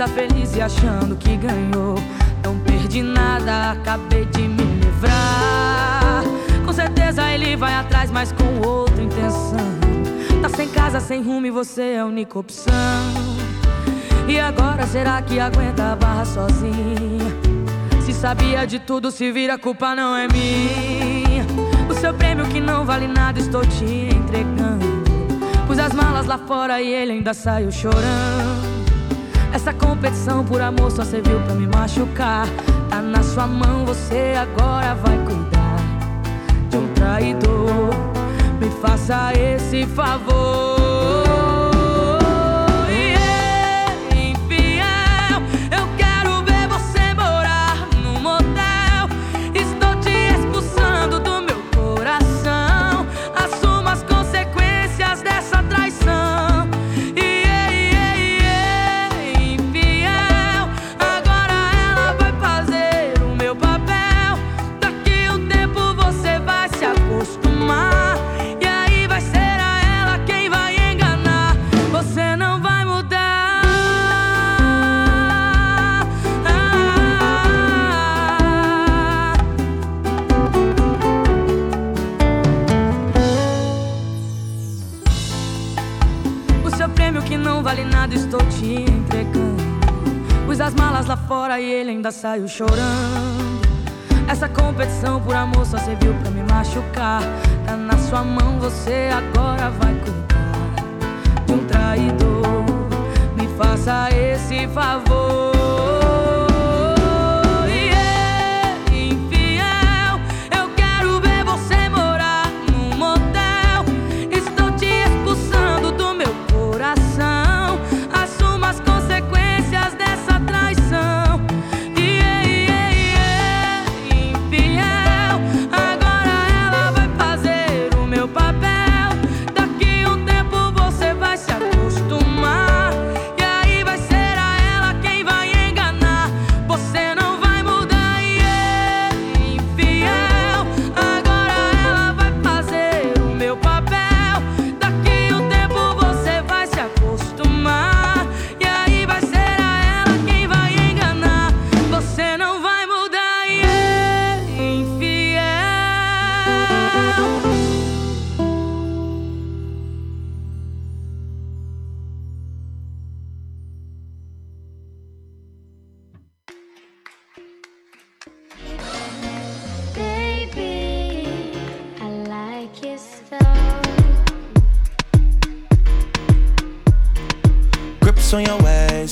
estar feliz e achando que ganhou. Não perdi nada, acabei de me livrar. Com certeza ele vai atrás, mas com outra intenção. Tá sem casa, sem rumo e você é a única opção. E agora será que aguenta a barra sozinha? Se sabia de tudo, se vira, a culpa não é minha. O seu prêmio que não vale nada, estou te entregando. Pus as malas lá fora e ele ainda saiu chorando. Essa competição por amor só serviu pra me machucar. Tá na sua mão, você agora vai cuidar de um traidor. Me faça esse favor. Ele ainda saiu chorando. Essa competição por amor só serviu pra me machucar. Tá na sua mão, você agora vai cuidar de um traidor. Me faça esse favor. now.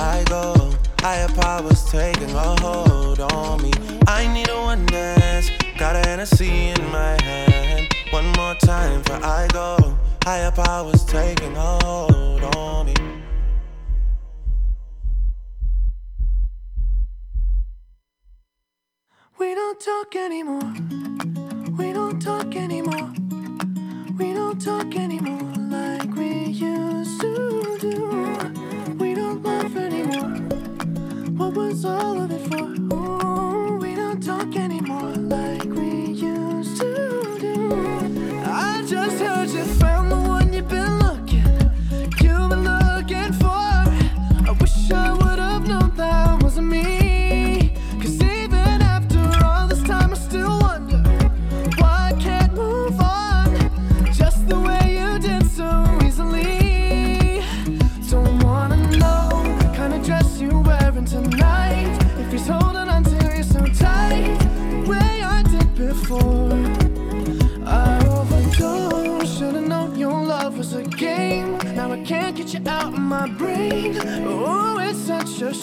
I go. Higher powers taking a hold on me. I need a one dance, got a Hennessy in my hand. One more time for I go. Higher powers taking a hold on me. We don't talk anymore. We don't talk anymore. We don't talk anymore. All of it for? Ooh, we don't talk anymore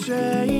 change.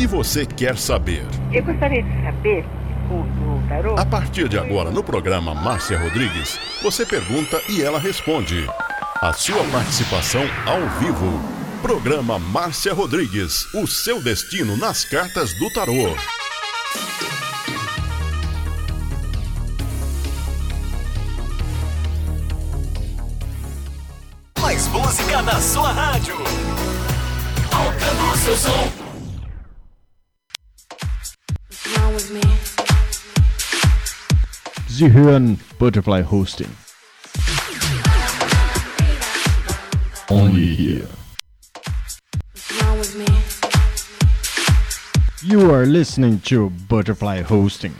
Que você quer saber? Eu gostaria de saber, o, o tarô, A partir de agora, no programa Márcia Rodrigues, você pergunta e ela responde. A sua participação ao vivo. Programa Márcia Rodrigues, o seu destino nas cartas do tarô. Mais música na sua rádio. Tocando o seu som. Sie hören Butterfly Hosting. Only here. You are listening to Butterfly Hosting.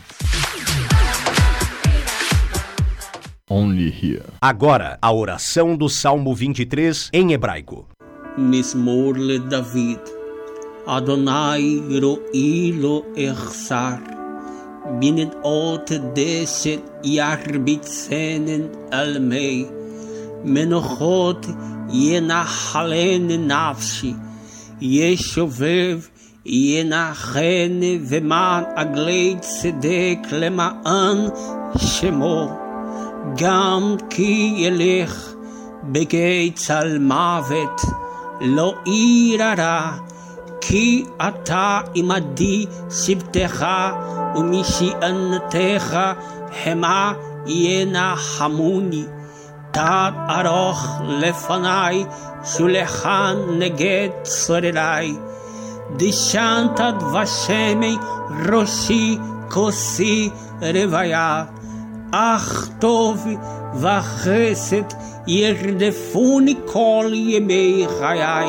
Only here. Agora, a oração do Salmo 23 em hebraico. Mismor David. Adonai ro'ilo echsar. לו אחסר. בנדעות דשת ירביצנן על מי. מנוחות ינחלני נפשי. ישובב ינחני ומען עגלי צדק למען שמו. גם כי ילך בגיא צל מוות, לא אירא כי אתה עמדי שבטך ומשענתך המה ינחמוני. תת ארוך לפניי, שולחן נגד צורריי. דשנת דבשמי ראשי כוסי רוויה. אך טוב וחסד ירדפוני כל ימי חיי,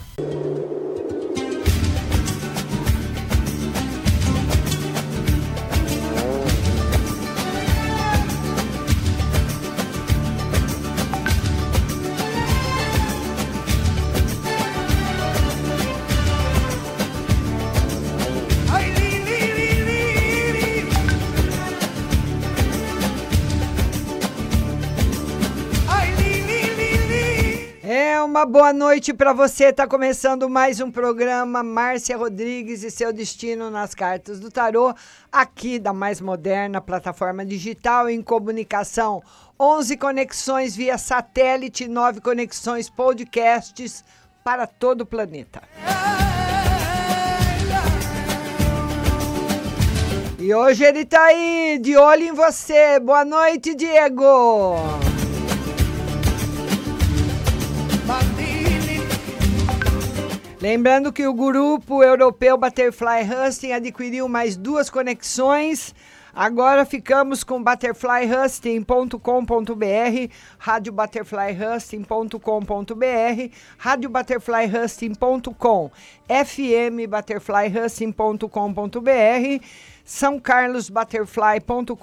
uma boa noite para você. Tá começando mais um programa Márcia Rodrigues e seu destino nas cartas do tarô, aqui da mais moderna plataforma digital em comunicação. 11 conexões via satélite, 9 conexões podcasts para todo o planeta. E hoje ele tá aí, de olho em você. Boa noite, Diego. Lembrando que o grupo europeu Butterfly Husting adquiriu mais duas conexões. Agora ficamos com butterflyhusting.com.br, radiobutterflyhusting.com.br, radiobutterflyhusting.com, fmbutterflyhusting.com.br, são Carlos Butterfly.com.br,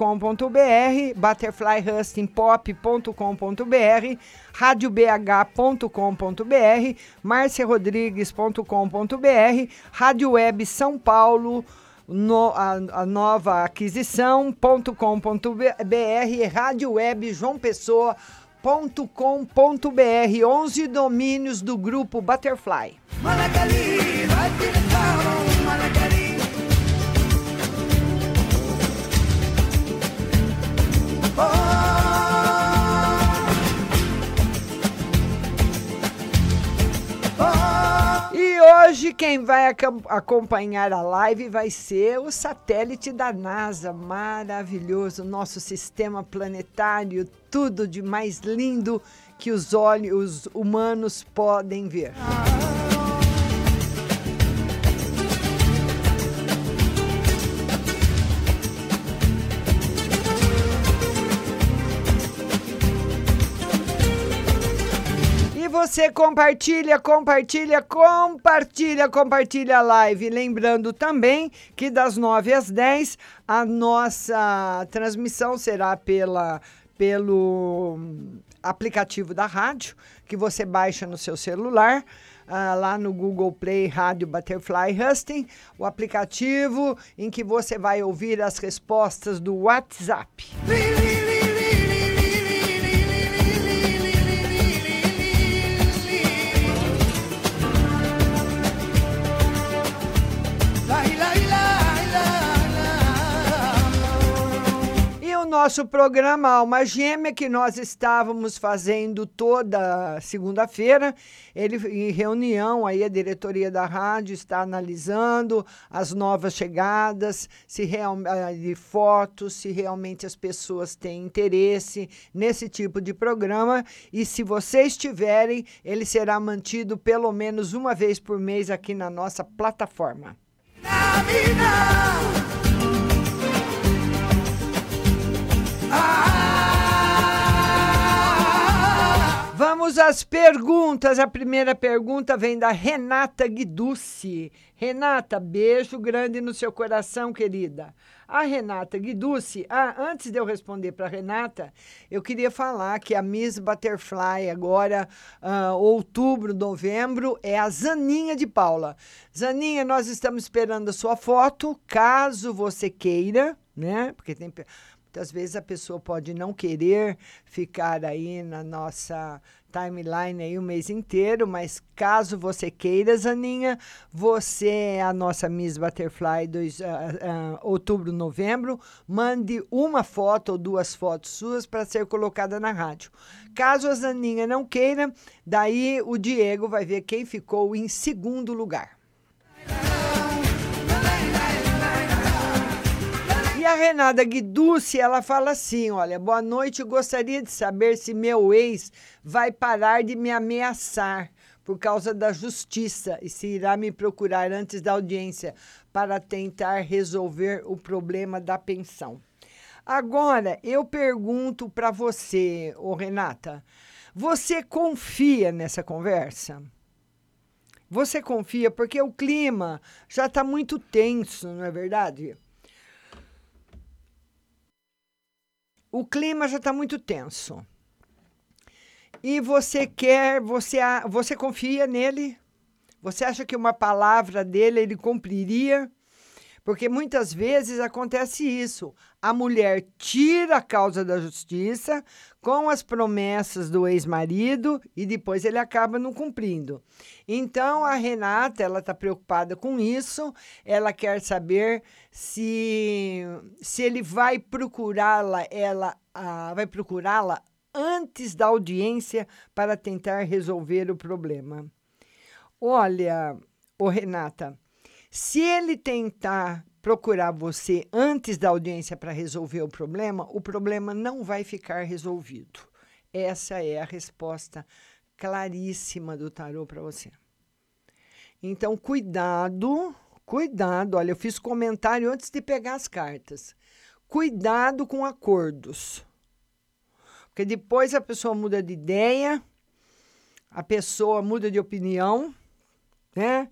butterflyhustingpop.com.br, radiobh.com.br, marciarodrigues.com.br, Rádio Web São Paulo, no, a, a nova aquisição.com.br, Rádio Web João Pessoa. .com.br 11 domínios do grupo Butterfly. Hoje quem vai acompanhar a live vai ser o satélite da NASA, maravilhoso, nosso sistema planetário, tudo de mais lindo que os olhos humanos podem ver. E você compartilha, compartilha, compartilha, compartilha a live. Lembrando também que das 9 às 10 a nossa transmissão será pela, pelo aplicativo da rádio, que você baixa no seu celular. ah, lá no Google Play Rádio Butterfly Husting, o aplicativo em que você vai ouvir as respostas do WhatsApp. Nosso programa Alma Gêmea, que nós estávamos fazendo toda segunda-feira, ele em reunião aí a diretoria da rádio está analisando as novas chegadas, se real, ah, de fotos, se realmente as pessoas têm interesse nesse tipo de programa e se vocês tiverem, ele será mantido pelo menos uma vez por mês aqui na nossa plataforma. Vamos às perguntas. A primeira pergunta vem da Renata Guiducci. Renata, beijo grande no seu coração, querida. A Renata Guiducci, ah, antes de eu responder para Renata, eu queria falar que a Miss Butterfly agora, ah, outubro, novembro, é a Zaninha de Paula. Zaninha, nós estamos esperando a sua foto, caso você queira, né? Porque tem muitas vezes a pessoa pode não querer ficar aí na nossa timeline aí o mês inteiro, mas caso você queira, Zaninha, você é a nossa Miss Butterfly dois, ah, ah, outubro, novembro, mande uma foto ou duas fotos suas para ser colocada na rádio. Caso a Zaninha não queira, daí o Diego vai ver quem ficou em segundo lugar. A Renata Guiducci, ela fala assim: olha, boa noite, gostaria de saber se meu ex vai parar de me ameaçar por causa da justiça e se irá me procurar antes da audiência para tentar resolver o problema da pensão. Agora, eu pergunto para você, ô Renata, você confia nessa conversa? Você confia porque o clima já está muito tenso, não é verdade? O clima já está muito tenso. E você quer, você, você confia nele? Você acha que uma palavra dele ele cumpriria? Porque muitas vezes acontece isso. A mulher tira a causa da justiça com as promessas do ex-marido e depois ele acaba não cumprindo. Então a Renata, ela está preocupada com isso. Ela quer saber se se ele vai procurá-la, ela ah, vai procurá-la antes da audiência para tentar resolver o problema. Olha, ô Renata, se ele tentar procurar você antes da audiência para resolver o problema, o problema não vai ficar resolvido. Essa é a resposta claríssima do tarô para você. Então, cuidado, cuidado. Olha, eu fiz comentário antes de pegar as cartas. Cuidado com acordos. Porque depois a pessoa muda de ideia, a pessoa muda de opinião, né?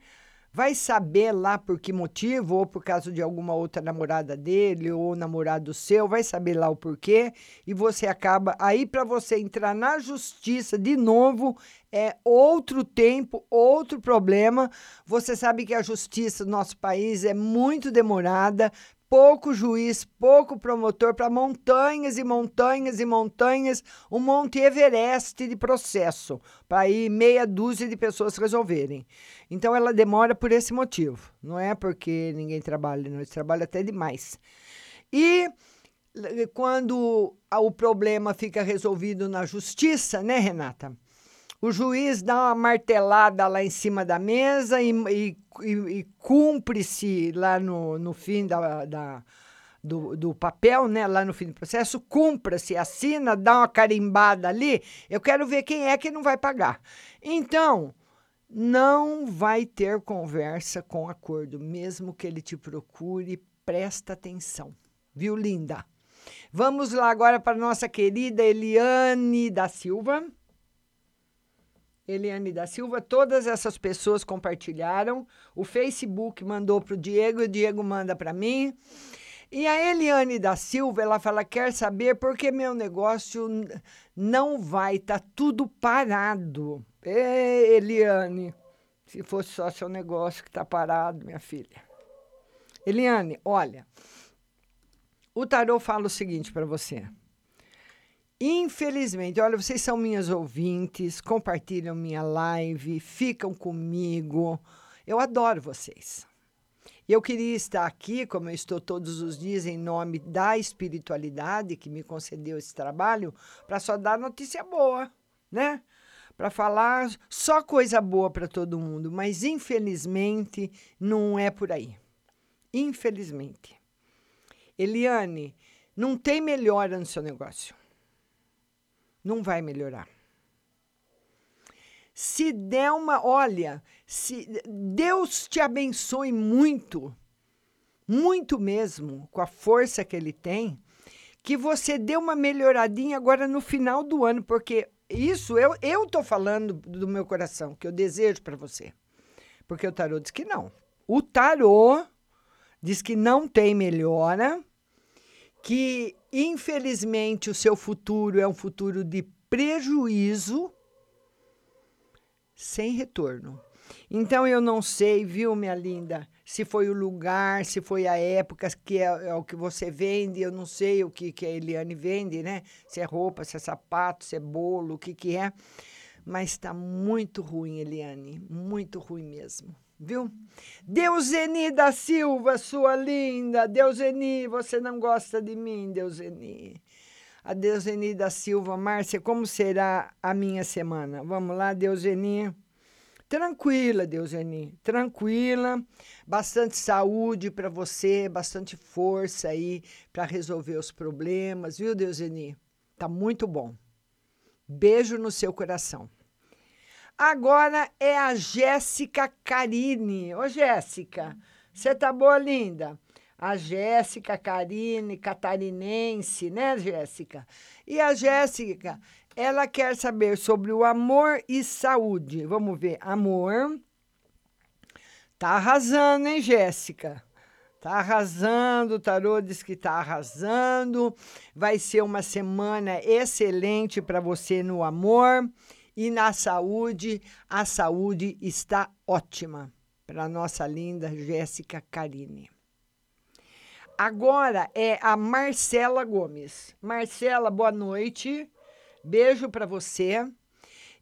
Vai saber lá por que motivo, ou por causa de alguma outra namorada dele, ou namorado seu, vai saber lá o porquê, e você acaba. Aí, para você entrar na justiça de novo, é outro tempo, outro problema. Você sabe que a justiça do nosso país é muito demorada, pouco juiz, pouco promotor para montanhas e montanhas e montanhas, um monte Everest de processo, para aí meia dúzia de pessoas resolverem. Então ela demora por esse motivo, não é porque ninguém trabalha, não, eles trabalham até demais. E l- quando o problema fica resolvido na justiça, né, Renata? O juiz dá uma martelada lá em cima da mesa e, e, e, e cumpre-se lá no, no fim da, da- do, do papel, né? Lá no fim do processo, cumpra-se, assina, dá uma carimbada ali. Eu quero ver quem é que não vai pagar. Então, não vai ter conversa com acordo, mesmo que ele te procure, presta atenção. Viu, linda? Vamos lá agora para nossa querida Eliane da Silva. Eliane da Silva, todas essas pessoas compartilharam. O Facebook mandou para o Diego, o Diego manda para mim. E a Eliane da Silva, ela fala: quer saber por que meu negócio não vai, tá tudo parado. Ê, Eliane, se fosse só seu negócio que tá parado, minha filha. Eliane, olha, o tarô fala o seguinte para você. Infelizmente, olha, vocês são minhas ouvintes, compartilham minha live, ficam comigo. Eu adoro vocês. Eu queria estar aqui, como eu estou todos os dias, em nome da espiritualidade que me concedeu esse trabalho, para só dar notícia boa, né? Para falar só coisa boa para todo mundo. Mas, infelizmente, não é por aí. Infelizmente. Eliane, não tem melhora no seu negócio. Não vai melhorar. Se der uma, olha, se Deus te abençoe muito, muito mesmo, com a força que ele tem, que você dê uma melhoradinha agora no final do ano, porque isso eu eu tô falando do meu coração, que eu desejo para você. Porque o tarô diz que não. O tarô diz que não tem melhora, que infelizmente o seu futuro é um futuro de prejuízo sem retorno. Então eu não sei, viu, minha linda, se foi o lugar, se foi a época que é, é o que você vende, eu não sei o que, que a Eliane vende, né? Se é roupa, se é sapato, se é bolo, o que, que é. Mas está muito ruim, Eliane, muito ruim mesmo, viu? Deuseni da Silva, sua linda, Deuseni, você não gosta de mim, Deuseni. A Deuseni da Silva, Márcia, como será a minha semana? Vamos lá, Deuseni. Tranquila, Deuseni, tranquila. Bastante saúde para você, bastante força aí para resolver os problemas, viu, Deuseni? Tá muito bom. Beijo no seu coração. Agora é a Jéssica Carine. Ô, Jéssica, você tá boa, linda? A Jéssica Karine, catarinense, né, Jéssica? E a Jéssica, ela quer saber sobre o amor e saúde. Vamos ver, amor. Tá arrasando, hein, Jéssica? Tá arrasando, o tarô diz que tá arrasando. Vai ser uma semana excelente para você no amor e na saúde. A saúde está ótima para nossa linda Jéssica Karine. Agora é a Marcela Gomes. Marcela, boa noite. Beijo para você.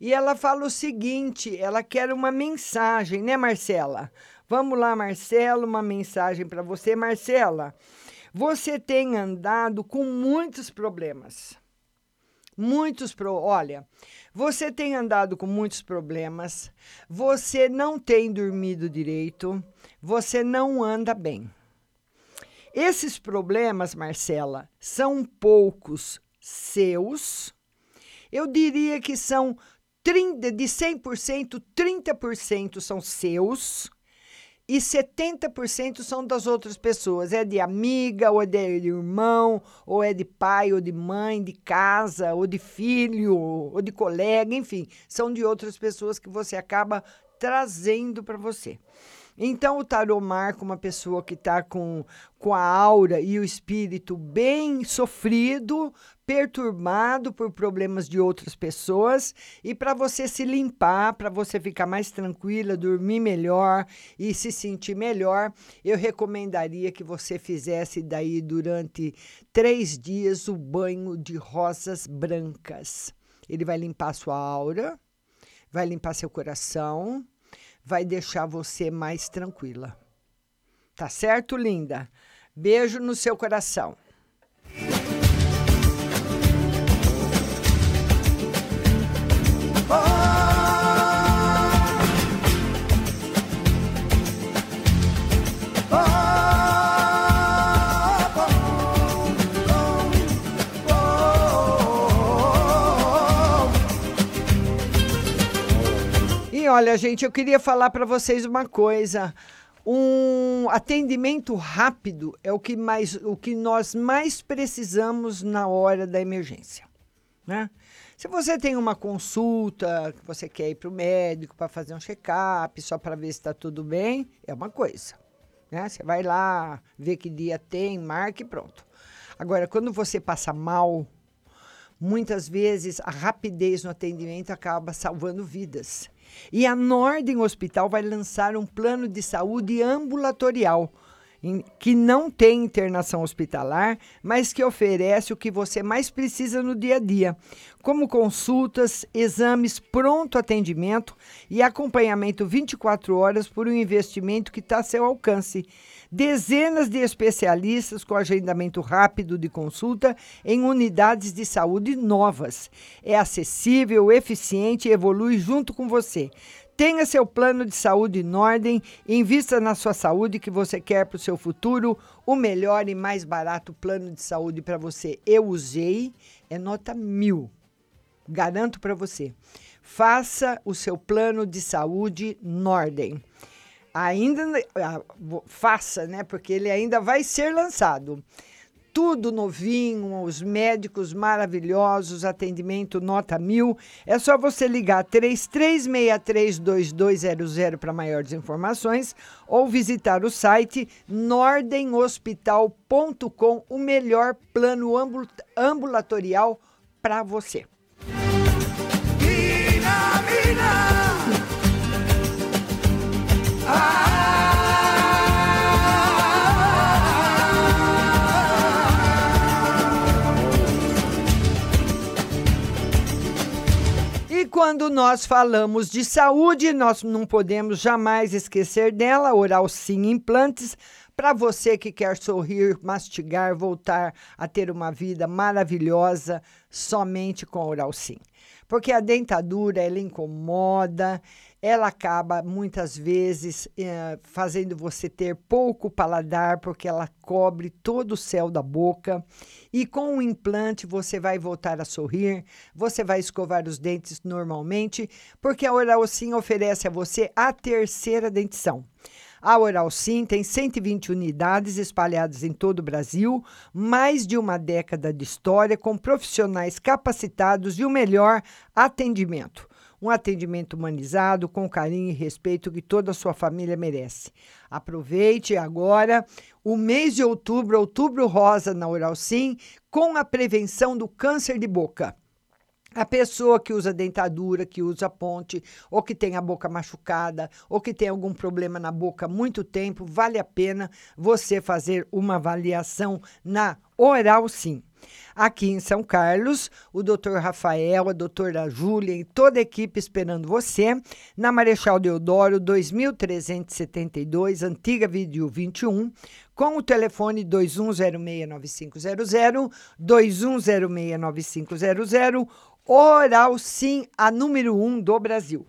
E ela fala o seguinte: ela quer uma mensagem, né, Marcela? Vamos lá, Marcela, uma mensagem para você. Marcela, você tem andado com muitos problemas. Muitos pro, olha, você tem andado com muitos problemas, você não tem dormido direito, você não anda bem. Esses problemas, Marcela, são poucos seus. Eu diria que são 30, de 100%, 30% são seus e 70% são das outras pessoas. É de amiga, ou é de irmão, ou é de pai, ou de mãe, de casa, ou de filho, ou de colega, enfim, são de outras pessoas que você acaba trazendo para você. Então, o tarô marca uma pessoa que está com, com a aura e o espírito bem sofrido, perturbado por problemas de outras pessoas, e para você se limpar, para você ficar mais tranquila, dormir melhor e se sentir melhor, eu recomendaria que você fizesse daí durante três dias o banho de rosas brancas. Ele vai limpar sua aura, vai limpar seu coração vai deixar você mais tranquila. Tá certo, linda? Beijo no seu coração. Olha, gente, eu queria falar para vocês uma coisa. Um atendimento rápido é o que, mais, o que nós mais precisamos na hora da emergência. Né? Se você tem uma consulta, que você quer ir para o médico para fazer um check-up, só para ver se está tudo bem, é uma coisa. Né? Você vai lá, vê que dia tem, marca e pronto. Agora, quando você passa mal, muitas vezes a rapidez no atendimento acaba salvando vidas. E a Nordem Hospital vai lançar um plano de saúde ambulatorial que não tem internação hospitalar, mas que oferece o que você mais precisa no dia a dia, como consultas, exames, pronto atendimento e acompanhamento 24 horas por um investimento que está a seu alcance. Dezenas de especialistas com agendamento rápido de consulta em unidades de saúde novas. É acessível, eficiente e evolui junto com você. Tenha seu plano de saúde em ordem, invista na sua saúde que você quer para o seu futuro, o melhor e mais barato plano de saúde para você. Eu usei, é nota mil. Garanto para você. Faça o seu plano de saúde Nordem. Ainda ah, faça, né? Porque ele ainda vai ser lançado tudo novinho, os médicos maravilhosos, atendimento nota mil. É só você ligar 33632200 para maiores informações ou visitar o site nordenhospital.com, o melhor plano ambulatorial para você. Quando nós falamos de saúde, nós não podemos jamais esquecer dela, Oral Sim Implantes, para você que quer sorrir, mastigar, voltar a ter uma vida maravilhosa somente com Oral Sim. Porque a dentadura, ela incomoda, ela acaba muitas vezes eh, fazendo você ter pouco paladar, porque ela cobre todo o céu da boca. E com o implante você vai voltar a sorrir, você vai escovar os dentes normalmente, porque a Oral Sim oferece a você a terceira dentição. A Oral Sim tem 120 unidades espalhadas em todo o Brasil, mais de uma década de história, com profissionais capacitados e o melhor atendimento. Um atendimento humanizado, com carinho e respeito que toda a sua família merece. Aproveite agora o mês de outubro, outubro rosa na Oral Sim, com a prevenção do câncer de boca. A pessoa que usa dentadura, que usa ponte, ou que tem a boca machucada, ou que tem algum problema na boca há muito tempo, vale a pena você fazer uma avaliação na Oral Sim. Aqui em São Carlos, o doutor Rafael, a doutora Júlia e toda a equipe esperando você na Marechal Deodoro 2372, antiga vídeo 21, com o telefone 21069500, 21069500, Oral Sim, a número 1 um do Brasil.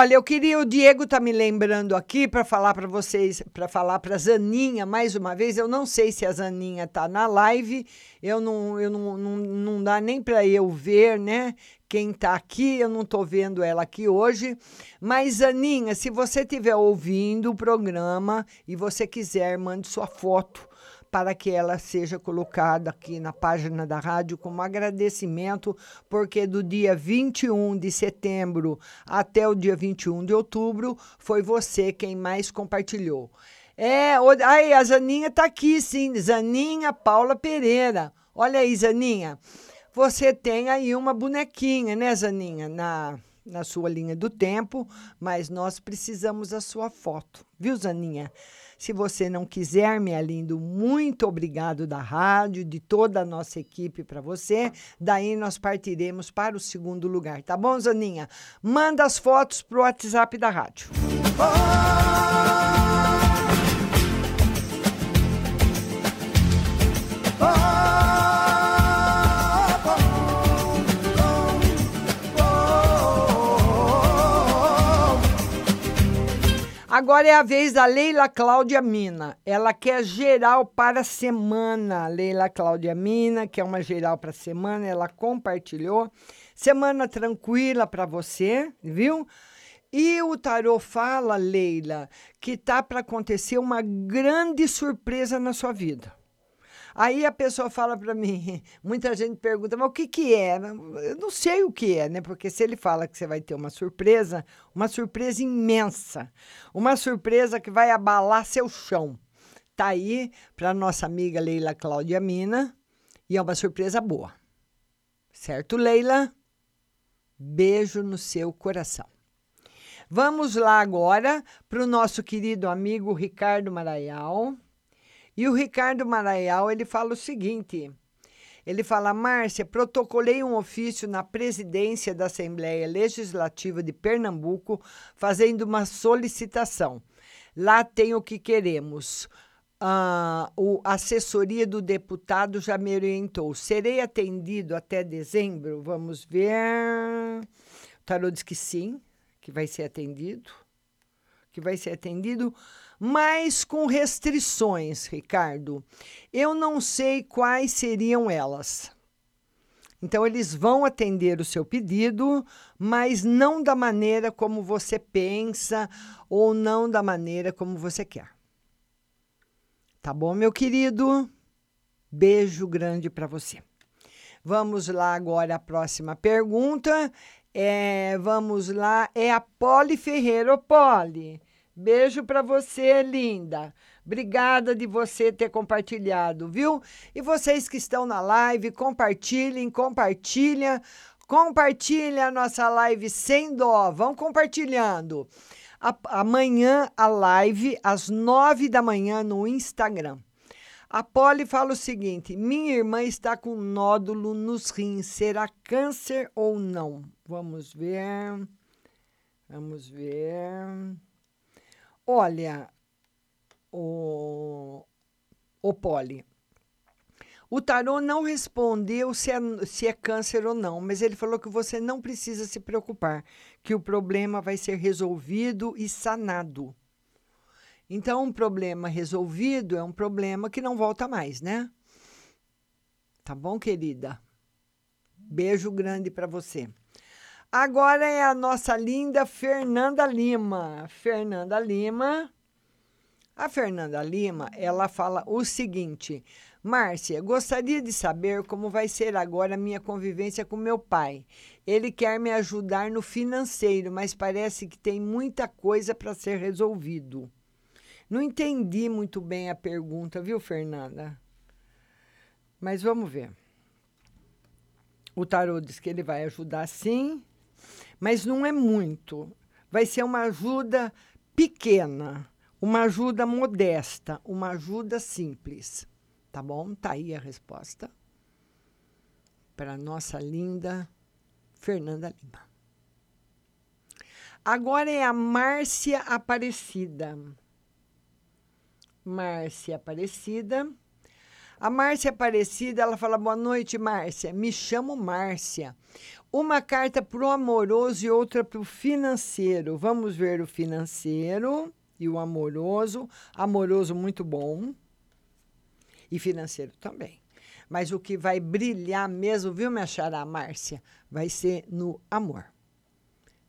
Olha, eu queria o Diego tá me lembrando aqui para falar para vocês, para falar para Zaninha mais uma vez. Eu não sei se a Zaninha tá na live. Eu não, eu não, não, não dá nem para eu ver, né? Quem tá aqui, eu não tô vendo ela aqui hoje. Mas Zaninha, se você estiver ouvindo o programa e você quiser, mande sua foto para que ela seja colocada aqui na página da rádio como agradecimento, porque do dia 21 de setembro até o dia 21 de outubro foi você quem mais compartilhou. É, aí a Zaninha está aqui, sim, Zaninha Paula Pereira. Olha aí, Zaninha. Você tem aí uma bonequinha, né, Zaninha, na, na sua linha do tempo, mas nós precisamos da sua foto, viu, Zaninha? Se você não quiser, minha lindo, muito obrigado da rádio, de toda a nossa equipe para você. Daí nós partiremos para o segundo lugar, tá bom, Zaninha? Manda as fotos pro WhatsApp da rádio. Oh! Agora é a vez da Leila Cláudia Mina. Ela quer geral para a semana. Leila Cláudia Mina, que é uma geral para a semana, ela compartilhou. Semana tranquila para você, viu? E o tarô fala, Leila, que tá para acontecer uma grande surpresa na sua vida. Aí a pessoa fala para mim, muita gente pergunta, mas o que que é? Eu não sei o que é, né? Porque se ele fala que você vai ter uma surpresa, uma surpresa imensa, uma surpresa que vai abalar seu chão. Tá aí para nossa amiga Leila Cláudia Mina e é uma surpresa boa. Certo, Leila? Beijo no seu coração. Vamos lá agora para o nosso querido amigo Ricardo Maraial. E o Ricardo Maraial, ele fala o seguinte, ele fala, Márcia, protocolei um ofício na presidência da Assembleia Legislativa de Pernambuco fazendo uma solicitação. Lá tem o que queremos. Uh, o assessoria do deputado já me orientou. Serei atendido até dezembro? Vamos ver. O tarô diz que sim, que vai ser atendido. Que vai ser atendido mas com restrições, Ricardo. Eu não sei quais seriam elas. Então, eles vão atender o seu pedido, mas não da maneira como você pensa ou não da maneira como você quer. Tá bom, meu querido? Beijo grande para você. Vamos lá agora a próxima pergunta. É, vamos lá, é a Poli Ferreira. Ô, Poli, Beijo para você, linda. Obrigada de você ter compartilhado, viu? E vocês que estão na live, compartilhem, compartilha, compartilha a nossa live sem dó. Vão compartilhando. A, amanhã a live às nove da manhã no Instagram. A Polly fala o seguinte: minha irmã está com nódulo nos rins. Será câncer ou não? Vamos ver. Vamos ver. Olha, o, o Poli, o tarô não respondeu se é, se é câncer ou não, mas ele falou que você não precisa se preocupar, que o problema vai ser resolvido e sanado. Então, um problema resolvido é um problema que não volta mais, né? Tá bom, querida? Beijo grande para você. Agora é a nossa linda Fernanda Lima. Fernanda Lima. A Fernanda Lima, ela fala o seguinte: Márcia, gostaria de saber como vai ser agora a minha convivência com meu pai. Ele quer me ajudar no financeiro, mas parece que tem muita coisa para ser resolvido. Não entendi muito bem a pergunta, viu, Fernanda? Mas vamos ver. O tarô diz que ele vai ajudar sim, mas não é muito. Vai ser uma ajuda pequena, uma ajuda modesta, uma ajuda simples. Tá bom? Tá aí a resposta para nossa linda Fernanda Lima. Agora é a Márcia Aparecida. Márcia Aparecida. A Márcia Aparecida, ela fala: Boa noite, Márcia. Me chamo Márcia. Uma carta para o amoroso e outra para o financeiro. Vamos ver o financeiro e o amoroso. Amoroso muito bom e financeiro também. Mas o que vai brilhar mesmo, viu, minha xará Márcia? Vai ser no amor.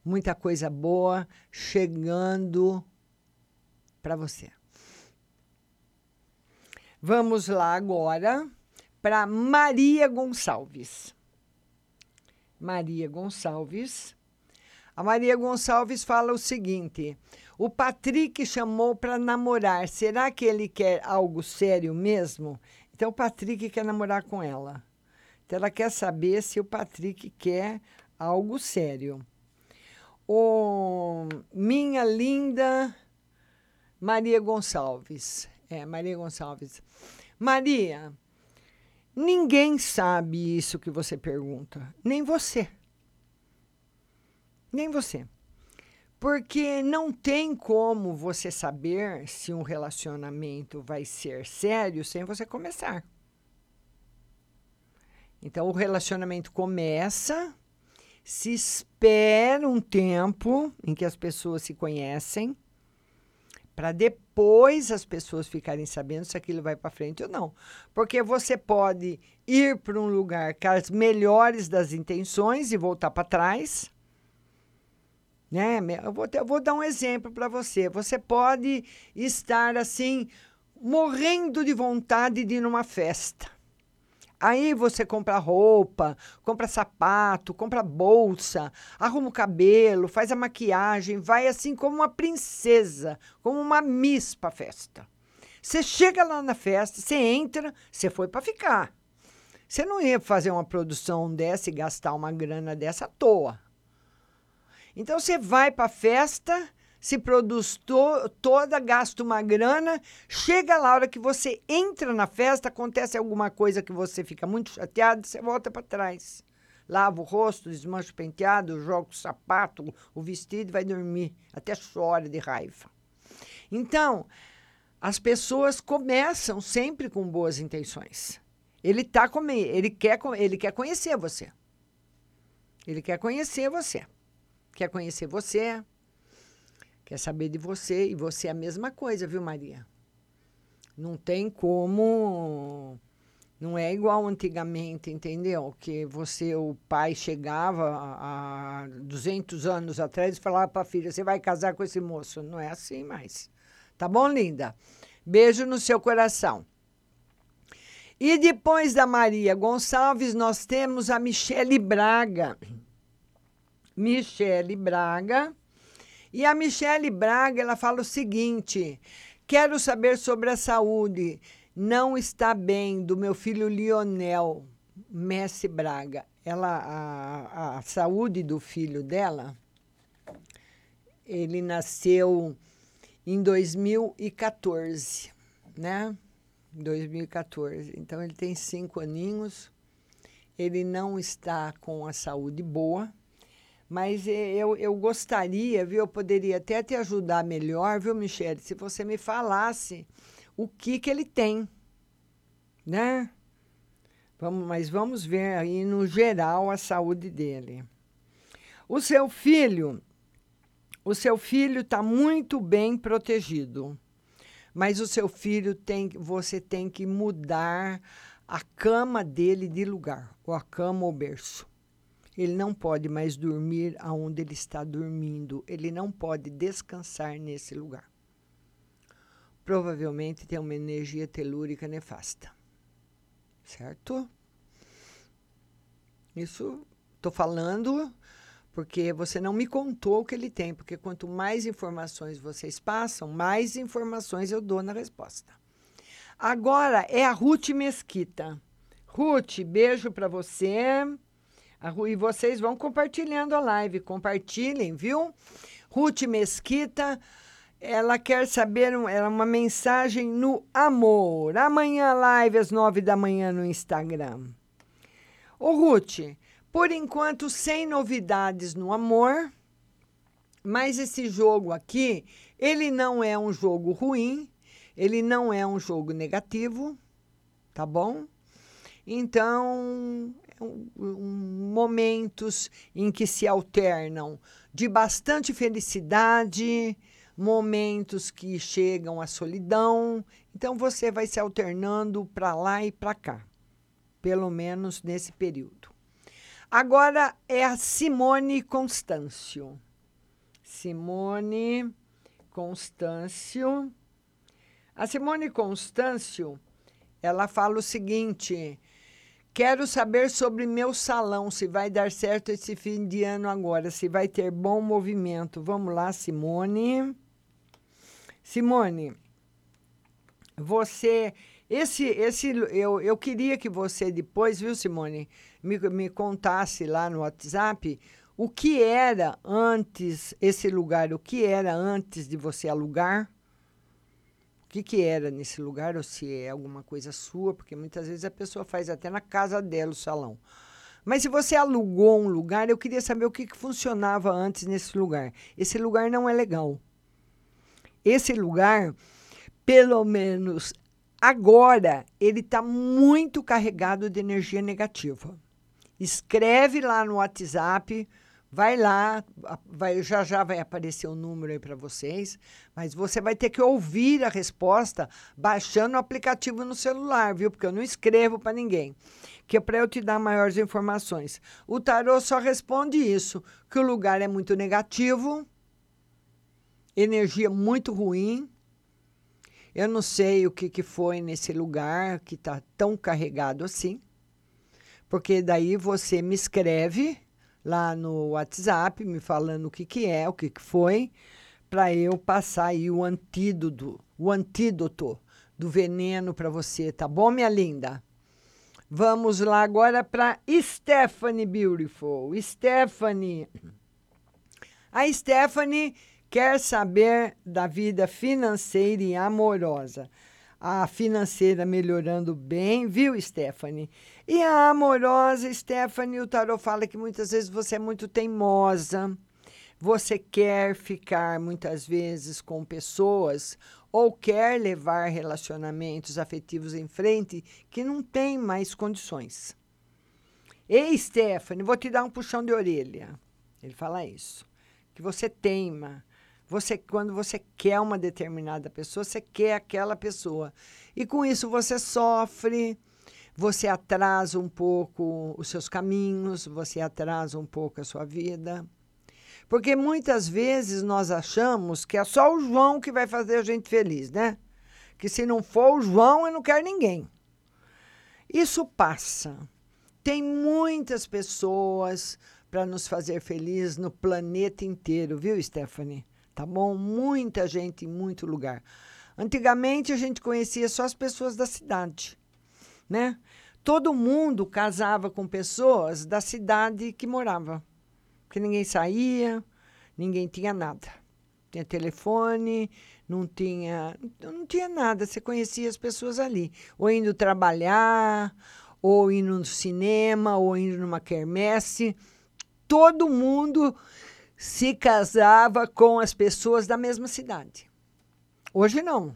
Muita coisa boa chegando para você. Vamos lá agora para Maria Gonçalves. Maria Gonçalves. A Maria Gonçalves fala o seguinte: o Patrick chamou para namorar. Será que ele quer algo sério mesmo? Então o Patrick quer namorar com ela. Então ela quer saber se o Patrick quer algo sério. O minha linda Maria Gonçalves. É, Maria Gonçalves. Maria, ninguém sabe isso que você pergunta, nem você. Nem você. Porque não tem como você saber se um relacionamento vai ser sério sem você começar. Então, o relacionamento começa, se espera um tempo em que as pessoas se conhecem, para depois as pessoas ficarem sabendo se aquilo vai para frente ou não. Porque você pode ir para um lugar com as melhores das intenções e voltar para trás né? Eu vou, eu vou dar um exemplo para você. Você pode estar assim, morrendo de vontade de ir numa festa. Aí você compra roupa, compra sapato, compra bolsa, arruma o cabelo, faz a maquiagem, vai assim como uma princesa, como uma miss para festa. Você chega lá na festa, você entra, você foi para ficar. Você não ia fazer uma produção dessa e gastar uma grana dessa à toa. Então você vai para a festa, se produz to toda, gasta uma grana, chega lá, a hora que você entra na festa, acontece alguma coisa que você fica muito chateado, você volta para trás. Lava o rosto, desmancha o penteado, joga o sapato, o vestido e vai dormir. Até chora de raiva. Então, as pessoas começam sempre com boas intenções. Ele tá com ele quer ele quer conhecer você. Ele quer conhecer você quer conhecer você, quer saber de você, e você é a mesma coisa, viu, Maria? Não tem como. Não é igual antigamente, entendeu? Que você, o pai chegava há 200 anos atrás e falava para a filha: você vai casar com esse moço. Não é assim mais. Tá bom, linda? Beijo no seu coração. E depois da Maria Gonçalves, nós temos a Michele Braga. Michele Braga. E a Michele Braga, ela fala o seguinte: quero saber sobre a saúde. Não está bem do meu filho Lionel Messi Braga. Ela a, a saúde do filho dela, ele nasceu em 2014, né? 2014. Então ele tem cinco aninhos. Ele não está com a saúde boa mas eh, eu, eu gostaria, viu? Eu poderia até te ajudar melhor, viu, Michele? Se você me falasse o que, que ele tem, né? Vamos, mas vamos ver aí no geral a saúde dele. O seu filho, o seu filho está muito bem protegido. Mas o seu filho tem, você tem que mudar a cama dele de lugar, ou a cama ou berço. Ele não pode mais dormir aonde ele está dormindo. Ele não pode descansar nesse lugar. Provavelmente tem uma energia telúrica nefasta. Certo? Isso estou falando porque você não me contou o que ele tem, porque quanto mais informações vocês passam, mais informações eu dou na resposta. Agora é a Ruth Mesquita. Ruth, beijo para você. E vocês vão compartilhando a live. Compartilhem, viu? Ruth Mesquita, ela quer saber ela, uma mensagem no amor. Amanhã, live às nove da manhã no Instagram. Ô, Ruth, por enquanto, sem novidades no amor, mas esse jogo aqui, ele não é um jogo ruim, ele não é um jogo negativo, tá bom? Então, um, momentos em que se alternam de bastante felicidade, momentos que chegam à solidão. Então você vai se alternando para lá e para cá, pelo menos nesse período. Agora é a Simone Constâncio. Simone Constâncio. A Simone Constâncio, ela fala o seguinte: Quero saber sobre meu salão, se vai dar certo esse fim de ano agora, se vai ter bom movimento. Vamos lá, Simone. Simone, você. Esse, esse, eu, eu queria que você depois, viu, Simone, me, me contasse lá no WhatsApp o que era antes esse lugar, o que era antes de você alugar que, que era nesse lugar, ou se é alguma coisa sua, porque muitas vezes a pessoa faz até na casa dela o salão. Mas se você alugou um lugar, eu queria saber o que, que funcionava antes nesse lugar. Esse lugar não é legal. Esse lugar, pelo menos agora, ele está muito carregado de energia negativa. Escreve lá no WhatsApp Vai lá, vai, já já vai aparecer o um número aí para vocês, mas você vai ter que ouvir a resposta baixando o aplicativo no celular, viu? Porque eu não escrevo para ninguém, que é para eu te dar maiores informações. O tarô só responde isso, que o lugar é muito negativo, energia muito ruim. Eu não sei o que, que foi nesse lugar que está tão carregado assim, porque daí você me escreve lá no WhatsApp, me falando o que, que é, o que, que foi, para eu passar aí o antídoto, o antídoto do veneno para você, tá bom, minha linda? Vamos lá agora para Stephanie Beautiful. Stephanie. A Stephanie quer saber da vida financeira e amorosa a financeira melhorando bem, viu, Stephanie? E a amorosa, Stephanie, o tarot fala que muitas vezes você é muito teimosa, você quer ficar muitas vezes com pessoas ou quer levar relacionamentos afetivos em frente que não tem mais condições. Ei, Stephanie, vou te dar um puxão de orelha. Ele fala isso. Que você teima, você, quando você quer uma determinada pessoa, você quer aquela pessoa. E com isso você sofre, você atrasa um pouco os seus caminhos, você atrasa um pouco a sua vida. Porque muitas vezes nós achamos que é só o João que vai fazer a gente feliz, né? Que se não for o João, eu não quero ninguém. Isso passa. Tem muitas pessoas para nos fazer felizes no planeta inteiro, viu, Stephanie? tá bom? Muita gente em muito lugar. Antigamente a gente conhecia só as pessoas da cidade, né? Todo mundo casava com pessoas da cidade que morava. Porque ninguém saía, ninguém tinha nada. Tinha telefone, não tinha, não tinha nada, você conhecia as pessoas ali, ou indo trabalhar, ou indo no cinema, ou indo numa quermesse. Todo mundo se casava com as pessoas da mesma cidade. Hoje não.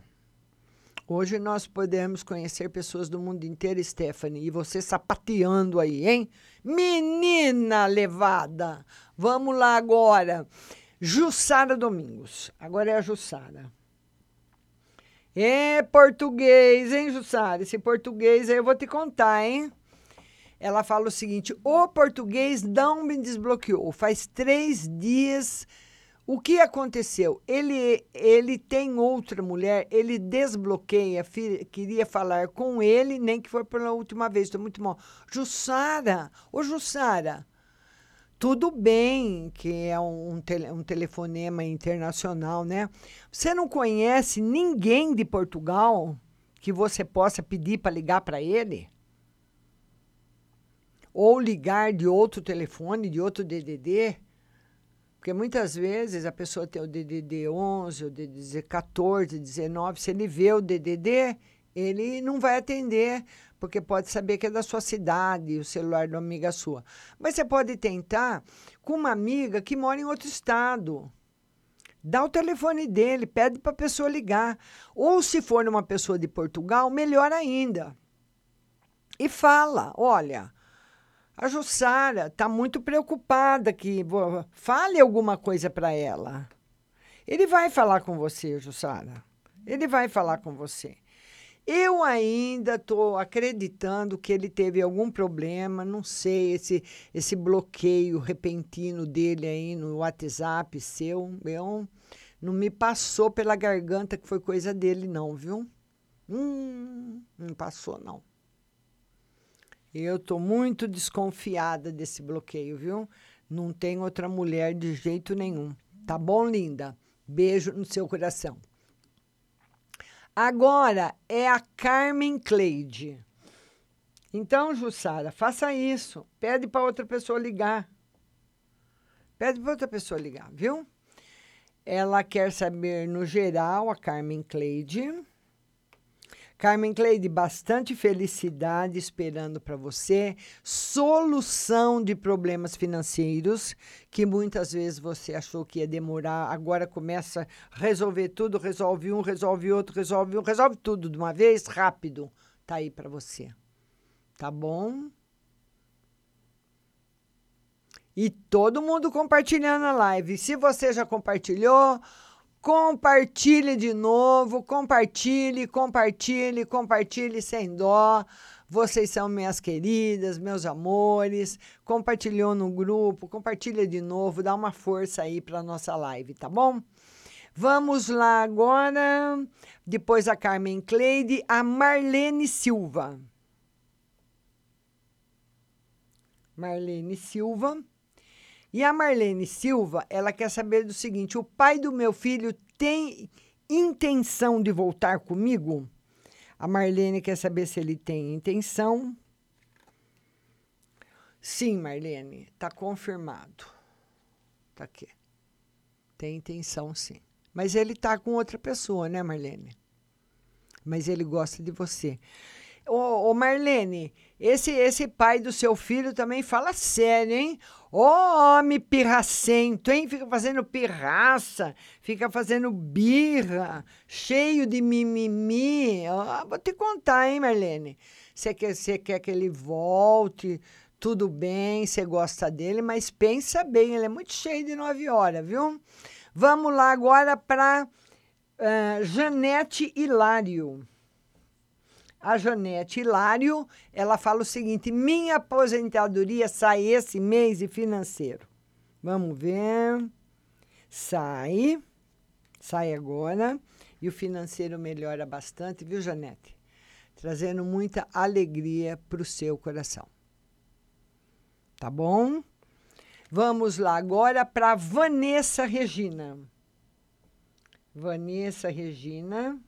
Hoje nós podemos conhecer pessoas do mundo inteiro, Stephanie, e você sapateando aí, hein? Menina levada! Vamos lá agora. Jussara Domingos. Agora é a Jussara. É português, hein, Jussara? Esse português aí eu vou te contar, hein? Ela fala o seguinte: o português não me desbloqueou. Faz três dias. O que aconteceu? Ele, ele tem outra mulher, ele desbloqueia, fi- queria falar com ele, nem que foi pela última vez, estou muito mal. Jussara, ô Jussara, tudo bem que é um tele- um telefonema internacional, né? Você não conhece ninguém de Portugal que você possa pedir para ligar para ele? Ou ligar de outro telefone, de outro DDD? Porque muitas vezes a pessoa tem o DDD 11, o DDD 14, 19. Se ele vê o DDD, ele não vai atender, porque pode saber que é da sua cidade, o celular de uma amiga sua. Mas você pode tentar com uma amiga que mora em outro estado. Dá o telefone dele, pede para a pessoa ligar. Ou se for uma pessoa de Portugal, melhor ainda. E fala: olha, a Jussara está muito preocupada que fale alguma coisa para ela. Ele vai falar com você, Jussara. Ele vai falar com você. Eu ainda estou acreditando que ele teve algum problema, não sei, esse, esse bloqueio repentino dele aí no WhatsApp seu, meu, não me passou pela garganta que foi coisa dele, não, viu? Hum, não passou, não. Eu estou muito desconfiada desse bloqueio, viu? Não tem outra mulher de jeito nenhum. Tá bom, linda? Beijo no seu coração. Agora é a Carmen Cleide. Então, Jussara, faça isso. Pede para outra pessoa ligar. Pede para outra pessoa ligar, viu? Ela quer saber, no geral, a Carmen Cleide. Carmen Cleide, bastante felicidade esperando para você. Solução de problemas financeiros que muitas vezes você achou que ia demorar, agora começa a resolver tudo, resolve um, resolve outro, resolve um, resolve tudo de uma vez, rápido. Tá aí para você. Tá bom? E todo mundo compartilhando a live. Se você já compartilhou, compartilhe de novo, compartilhe, compartilhe, compartilhe sem dó. Vocês são minhas queridas, meus amores. Compartilhou no grupo, compartilha de novo, dá uma força aí para nossa live, tá bom? Vamos lá agora, depois a Carmen Cleide, a Marlene Silva. Marlene Silva. E a Marlene Silva, ela quer saber do seguinte: o pai do meu filho tem intenção de voltar comigo? A Marlene quer saber se ele tem intenção. Sim, Marlene, está confirmado. Tá aqui. Tem intenção, sim. Mas ele tá com outra pessoa, né, Marlene? Mas ele gosta de você. Ô, ô, Marlene, esse, esse pai do seu filho também fala sério, hein? Ô, homem pirracento, hein? Fica fazendo pirraça, fica fazendo birra, cheio de mimimi. Vou te contar, hein, Marlene? Você quer, você quer que ele volte, tudo bem, você gosta dele, mas pensa bem, ele é muito cheio de nove horas, viu? Vamos lá agora para Janete Hilário. A Janete Hilário, ela fala o seguinte: minha aposentadoria sai esse mês e financeiro. Vamos ver. Sai. Sai agora. E o financeiro melhora bastante, viu, Janete? Trazendo muita alegria para o seu coração. Tá bom? Vamos lá agora para Vanessa Regina. Vanessa Regina.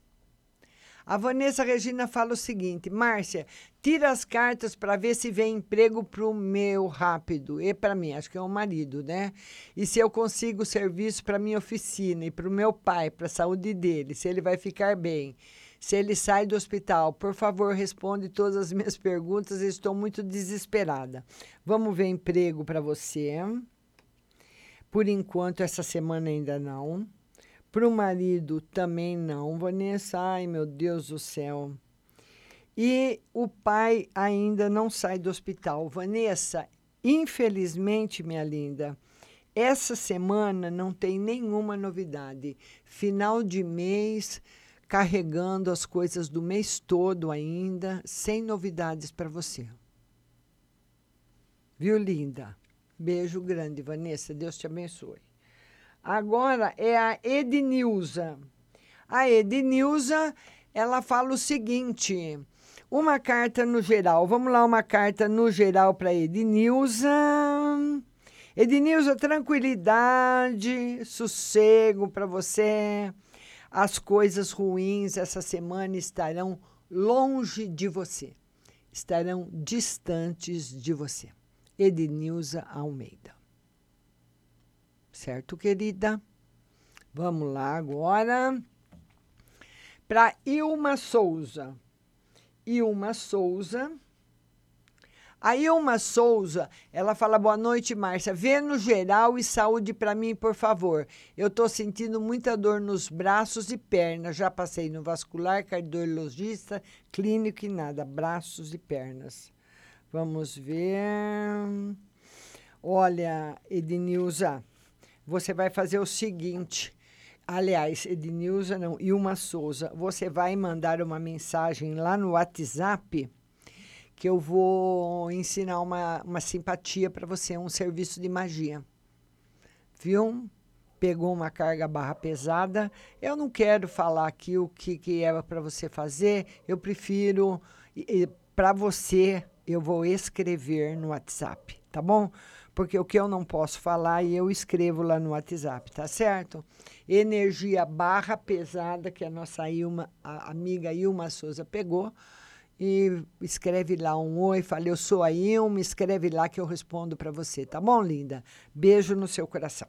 A Vanessa Regina fala o seguinte: Márcia, tira as cartas para ver se vem emprego para o meu rápido. E para mim, acho que é o marido, né? E se eu consigo serviço para minha oficina e para o meu pai, para a saúde dele, se ele vai ficar bem. Se ele sai do hospital, por favor, responde todas as minhas perguntas. Estou muito desesperada. Vamos ver emprego para você. Por enquanto, essa semana ainda não. Para o marido também não, Vanessa. Ai, meu Deus do céu. E o pai ainda não sai do hospital. Vanessa, infelizmente, minha linda, essa semana não tem nenhuma novidade. Final de mês, carregando as coisas do mês todo ainda, sem novidades para você. Viu, linda? Beijo grande, Vanessa. Deus te abençoe. Agora é a Ednilza. A Ednilza, ela fala o seguinte: uma carta no geral. Vamos lá, uma carta no geral para Ednilza. Ednilza, tranquilidade, sossego para você. As coisas ruins essa semana estarão longe de você, estarão distantes de você. Ednilza Almeida. Certo, querida? Vamos lá agora para Ilma Souza. Ilma Souza. A Ilma Souza, ela fala: Boa noite, Márcia. Vê no geral e saúde para mim, por favor. Eu estou sentindo muita dor nos braços e pernas. Já passei no vascular, cardiologista, clínico e nada. Braços e pernas. Vamos ver. Olha, Ednilza, você vai fazer o seguinte. Aliás, Ednilza não, Ilma Souza, você vai mandar uma mensagem lá no WhatsApp que eu vou ensinar uma, uma simpatia para você, um serviço de magia. Viu? Pegou uma carga barra pesada. Eu não quero falar aqui o que, que é para você fazer, eu prefiro, para você, eu vou escrever no WhatsApp, tá bom? Porque o que eu não posso falar, eu escrevo lá no WhatsApp, tá certo? Energia barra pesada, que a nossa Ilma, a amiga Ilma Souza pegou e escreve lá um oi, fala, eu sou a Ilma, escreve lá que eu respondo para você, tá bom, linda? Beijo no seu coração.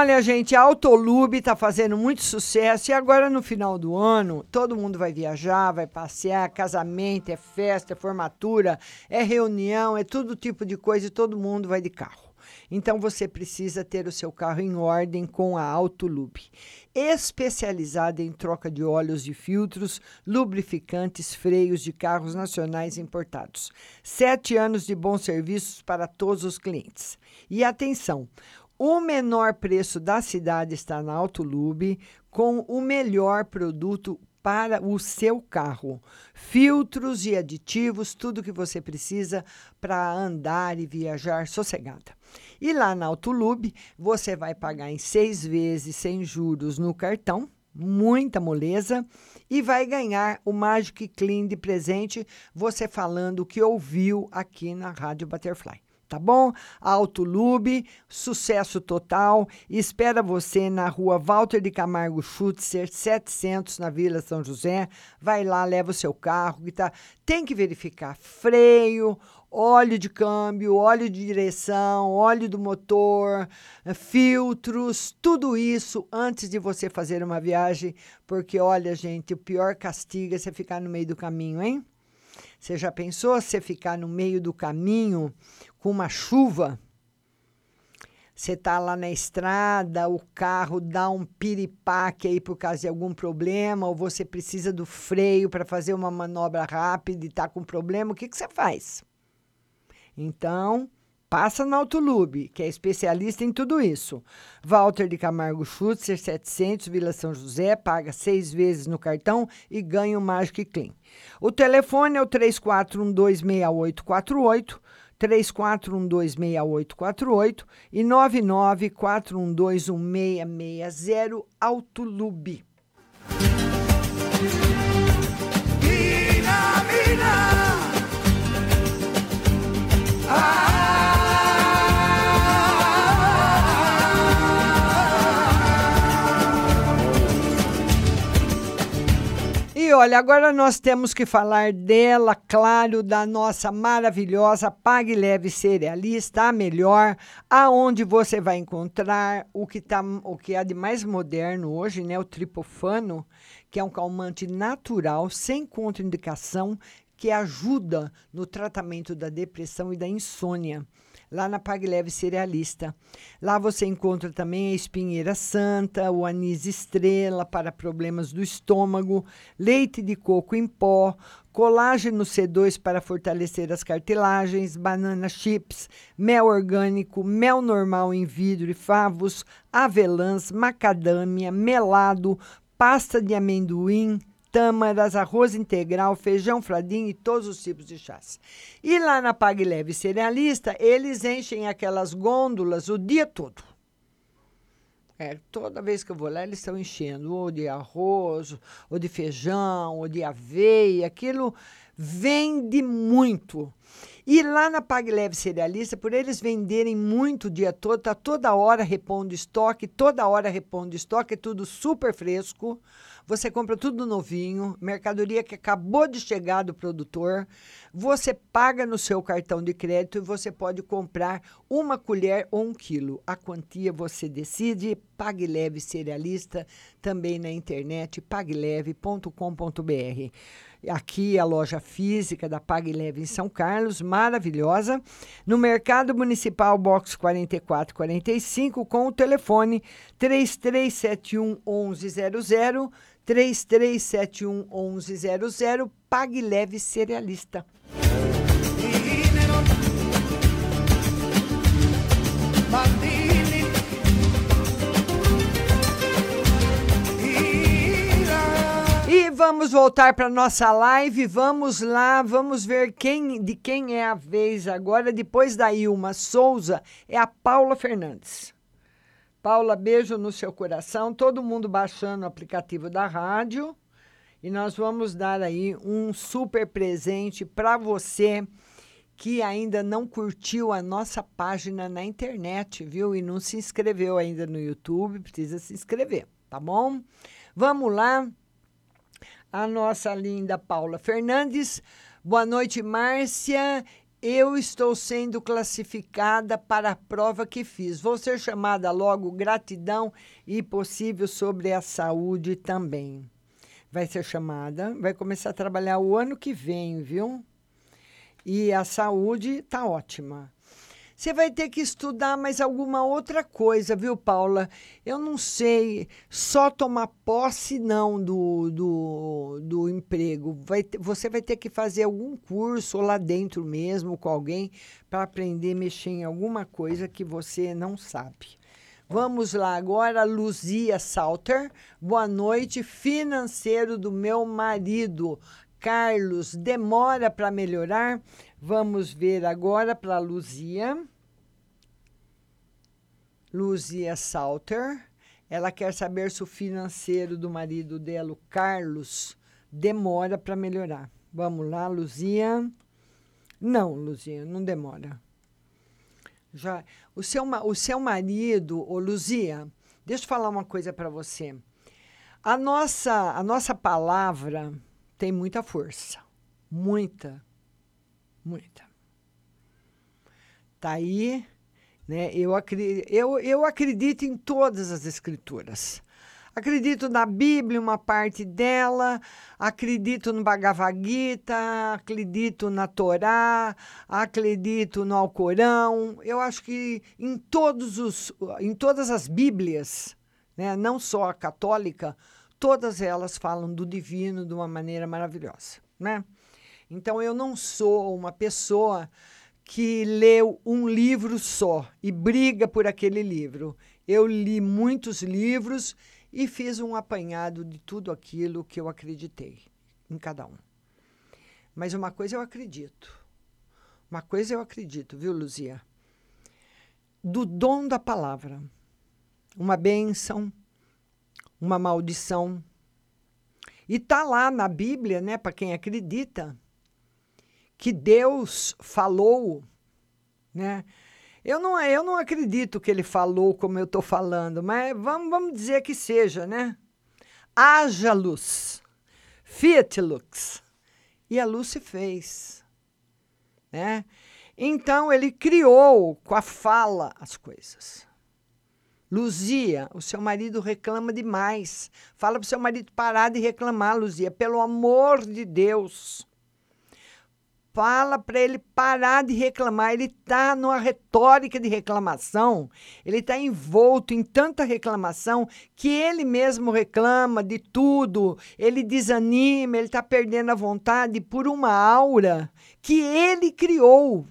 Olha, gente, a Autolube está fazendo muito sucesso e agora no final do ano todo mundo vai viajar, vai passear, casamento, é festa, é formatura, é reunião, é todo tipo de coisa e todo mundo vai de carro. Então você precisa ter o seu carro em ordem com a Autolube, especializada em troca de óleos e filtros, lubrificantes, freios de carros nacionais importados. Sete anos de bons serviços para todos os clientes. E atenção, o menor preço da cidade está na Autolube, com o melhor produto para o seu carro. Filtros e aditivos, tudo que você precisa para andar e viajar sossegada. E lá na Autolube, você vai pagar em seis vezes sem juros no cartão, muita moleza, e vai ganhar o Magic Clean de presente, você falando o que ouviu aqui na Rádio Butterfly tá bom? Autolube, sucesso total. Espera você na rua Walter de Camargo Schutzer, 700, na Vila São José. Vai lá, leva o seu carro, que tá. Tem que verificar freio, óleo de câmbio, óleo de direção, óleo do motor, filtros, tudo isso antes de você fazer uma viagem, porque olha, gente, o pior castigo é você ficar no meio do caminho, hein? Você já pensou você ficar no meio do caminho com uma chuva? Você está lá na estrada, o carro dá um piripaque aí por causa de algum problema, ou você precisa do freio para fazer uma manobra rápida e está com problema, o que, que você faz? Então, Passa na Autolube, que é especialista em tudo isso. Walter de Camargo Schutzer, 700, Vila São José, paga seis vezes no cartão e ganha o Magic Clean. O telefone é o 34126848, 34126848 e 994121660 Autolube. Olha, agora nós temos que falar dela, claro, da nossa maravilhosa Pague Leve Cerealista, a melhor, aonde você vai encontrar o que, tá, o que há de mais moderno hoje, né? O tripofano, que é um calmante natural, sem contraindicação, que ajuda no tratamento da depressão e da insônia lá na Pag Leve Cerealista. Lá você encontra também a espinheira santa, o anis estrela para problemas do estômago, leite de coco em pó, colágeno C2 para fortalecer as cartilagens, banana chips, mel orgânico, mel normal em vidro e favos, avelãs, macadâmia, melado, pasta de amendoim, tâmaras, arroz integral, feijão fradinho e todos os tipos de chás. E lá na Pague Leve Cerealista, eles enchem aquelas gôndolas o dia todo. É, toda vez que eu vou lá, eles estão enchendo, ou de arroz, ou de feijão, ou de aveia, aquilo vende muito. E lá na Pague Leve Cerealista, por eles venderem muito o dia todo, tá toda hora repondo estoque, toda hora repondo estoque, é tudo super fresco. Você compra tudo novinho, mercadoria que acabou de chegar do produtor. Você paga no seu cartão de crédito e você pode comprar uma colher ou um quilo. A quantia você decide. Pague Leve Cerealista, também na internet, pagleve.com.br. Aqui a loja física da Pague Leve em São Carlos, maravilhosa. No Mercado Municipal, box 4445, com o telefone 3371 1100 3371 1100, Pague Leve Cerealista. E vamos voltar para nossa live. Vamos lá, vamos ver quem de quem é a vez agora. Depois da Ilma Souza, é a Paula Fernandes. Paula, beijo no seu coração. Todo mundo baixando o aplicativo da rádio. E nós vamos dar aí um super presente para você que ainda não curtiu a nossa página na internet, viu? E não se inscreveu ainda no YouTube, precisa se inscrever, tá bom? Vamos lá a nossa linda Paula Fernandes. Boa noite, Márcia. Eu estou sendo classificada para a prova que fiz. Vou ser chamada logo gratidão e possível sobre a saúde também. Vai ser chamada, vai começar a trabalhar o ano que vem, viu? E a saúde tá ótima. Você vai ter que estudar mais alguma outra coisa, viu, Paula? Eu não sei, só tomar posse não do, do, do emprego. Vai, você vai ter que fazer algum curso lá dentro mesmo com alguém para aprender a mexer em alguma coisa que você não sabe. Vamos lá agora, Luzia Salter. Boa noite, financeiro do meu marido. Carlos, demora para melhorar? Vamos ver agora para Luzia. Luzia Salter. Ela quer saber se o financeiro do marido dela, o Carlos, demora para melhorar. Vamos lá, Luzia. Não, Luzia, não demora. Já, o, seu, o seu marido, ô Luzia, deixa eu falar uma coisa para você. A nossa, a nossa palavra tem muita força. Muita. Muita. Tá aí né? Eu, eu, eu acredito em todas as escrituras. Acredito na Bíblia, uma parte dela, acredito no Bhagavad Gita, acredito na Torá, acredito no Alcorão. Eu acho que em, todos os, em todas as Bíblias, né, não só a católica, todas elas falam do divino de uma maneira maravilhosa. Né? Então eu não sou uma pessoa que leu um livro só e briga por aquele livro. Eu li muitos livros e fiz um apanhado de tudo aquilo que eu acreditei em cada um. Mas uma coisa eu acredito. Uma coisa eu acredito, viu, Luzia? Do dom da palavra. Uma bênção, uma maldição. E tá lá na Bíblia, né, para quem acredita, que Deus falou, né? Eu não, eu não acredito que ele falou como eu estou falando, mas vamos, vamos dizer que seja, né? Haja luz, fiat lux. E a luz se fez, né? Então ele criou com a fala as coisas. Luzia, o seu marido reclama demais. Fala para o seu marido parar de reclamar, Luzia, pelo amor de Deus. Fala para ele parar de reclamar. Ele está numa retórica de reclamação, ele está envolto em tanta reclamação que ele mesmo reclama de tudo, ele desanima, ele está perdendo a vontade por uma aura que ele criou.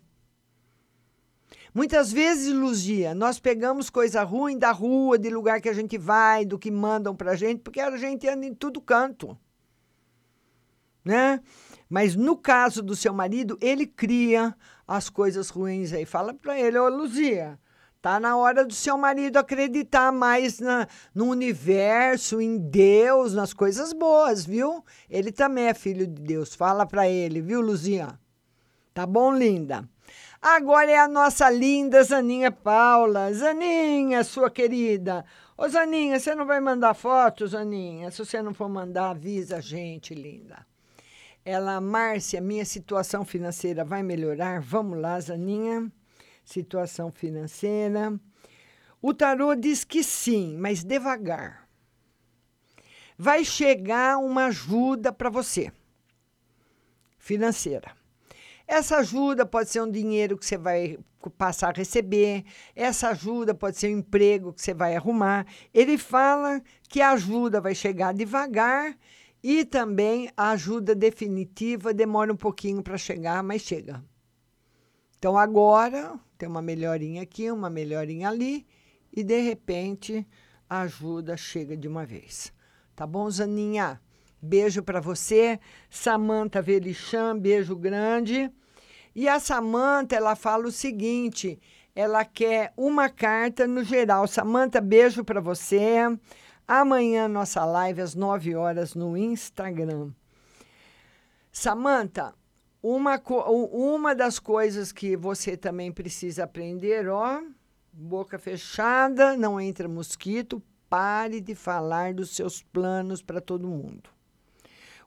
Muitas vezes, Luzia, nós pegamos coisa ruim da rua, de lugar que a gente vai, do que mandam para a gente, porque a gente anda em tudo canto. Né? Mas no caso do seu marido, ele cria as coisas ruins aí. Fala para ele, ô Luzia, tá na hora do seu marido acreditar mais na, no universo, em Deus, nas coisas boas, viu? Ele também é filho de Deus. Fala para ele, viu, Luzia? Tá bom, linda? Agora é a nossa linda Zaninha Paula. Zaninha, sua querida. Ô, Zaninha, você não vai mandar foto, Zaninha? Se você não for mandar, avisa a gente, linda. Ela, Márcia, minha situação financeira vai melhorar? Vamos lá, Zaninha. Situação financeira. O tarô diz que sim, mas devagar. Vai chegar uma ajuda para você, financeira. Essa ajuda pode ser um dinheiro que você vai passar a receber, essa ajuda pode ser um emprego que você vai arrumar. Ele fala que a ajuda vai chegar devagar e também a ajuda definitiva demora um pouquinho para chegar, mas chega. Então agora tem uma melhorinha aqui, uma melhorinha ali, e de repente a ajuda chega de uma vez. Tá bom, Zaninha? Beijo para você. Samanta Verichan, beijo grande. E a Samanta, ela fala o seguinte: ela quer uma carta no geral. Samanta, beijo para você. Amanhã, nossa live às 9 horas no Instagram. Samanta, uma, uma das coisas que você também precisa aprender, ó, boca fechada, não entra mosquito, pare de falar dos seus planos para todo mundo.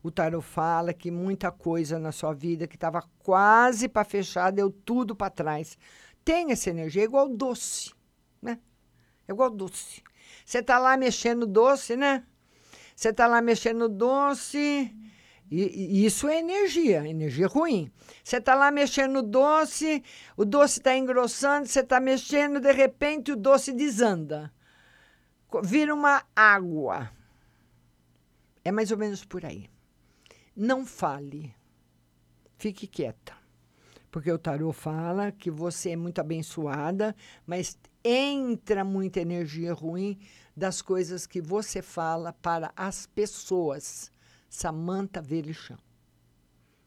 O tarot fala que muita coisa na sua vida que estava quase para fechar deu tudo para trás. Tem essa energia, é igual doce, né? É igual doce. Você está lá mexendo doce, né? Você está lá mexendo doce. E, e, isso é energia, energia ruim. Você está lá mexendo doce, o doce está engrossando, você está mexendo, de repente o doce desanda. Vira uma água. É mais ou menos por aí. Não fale. Fique quieta. Porque o tarô fala que você é muito abençoada, mas entra muita energia ruim das coisas que você fala para as pessoas. Samantha Verichão.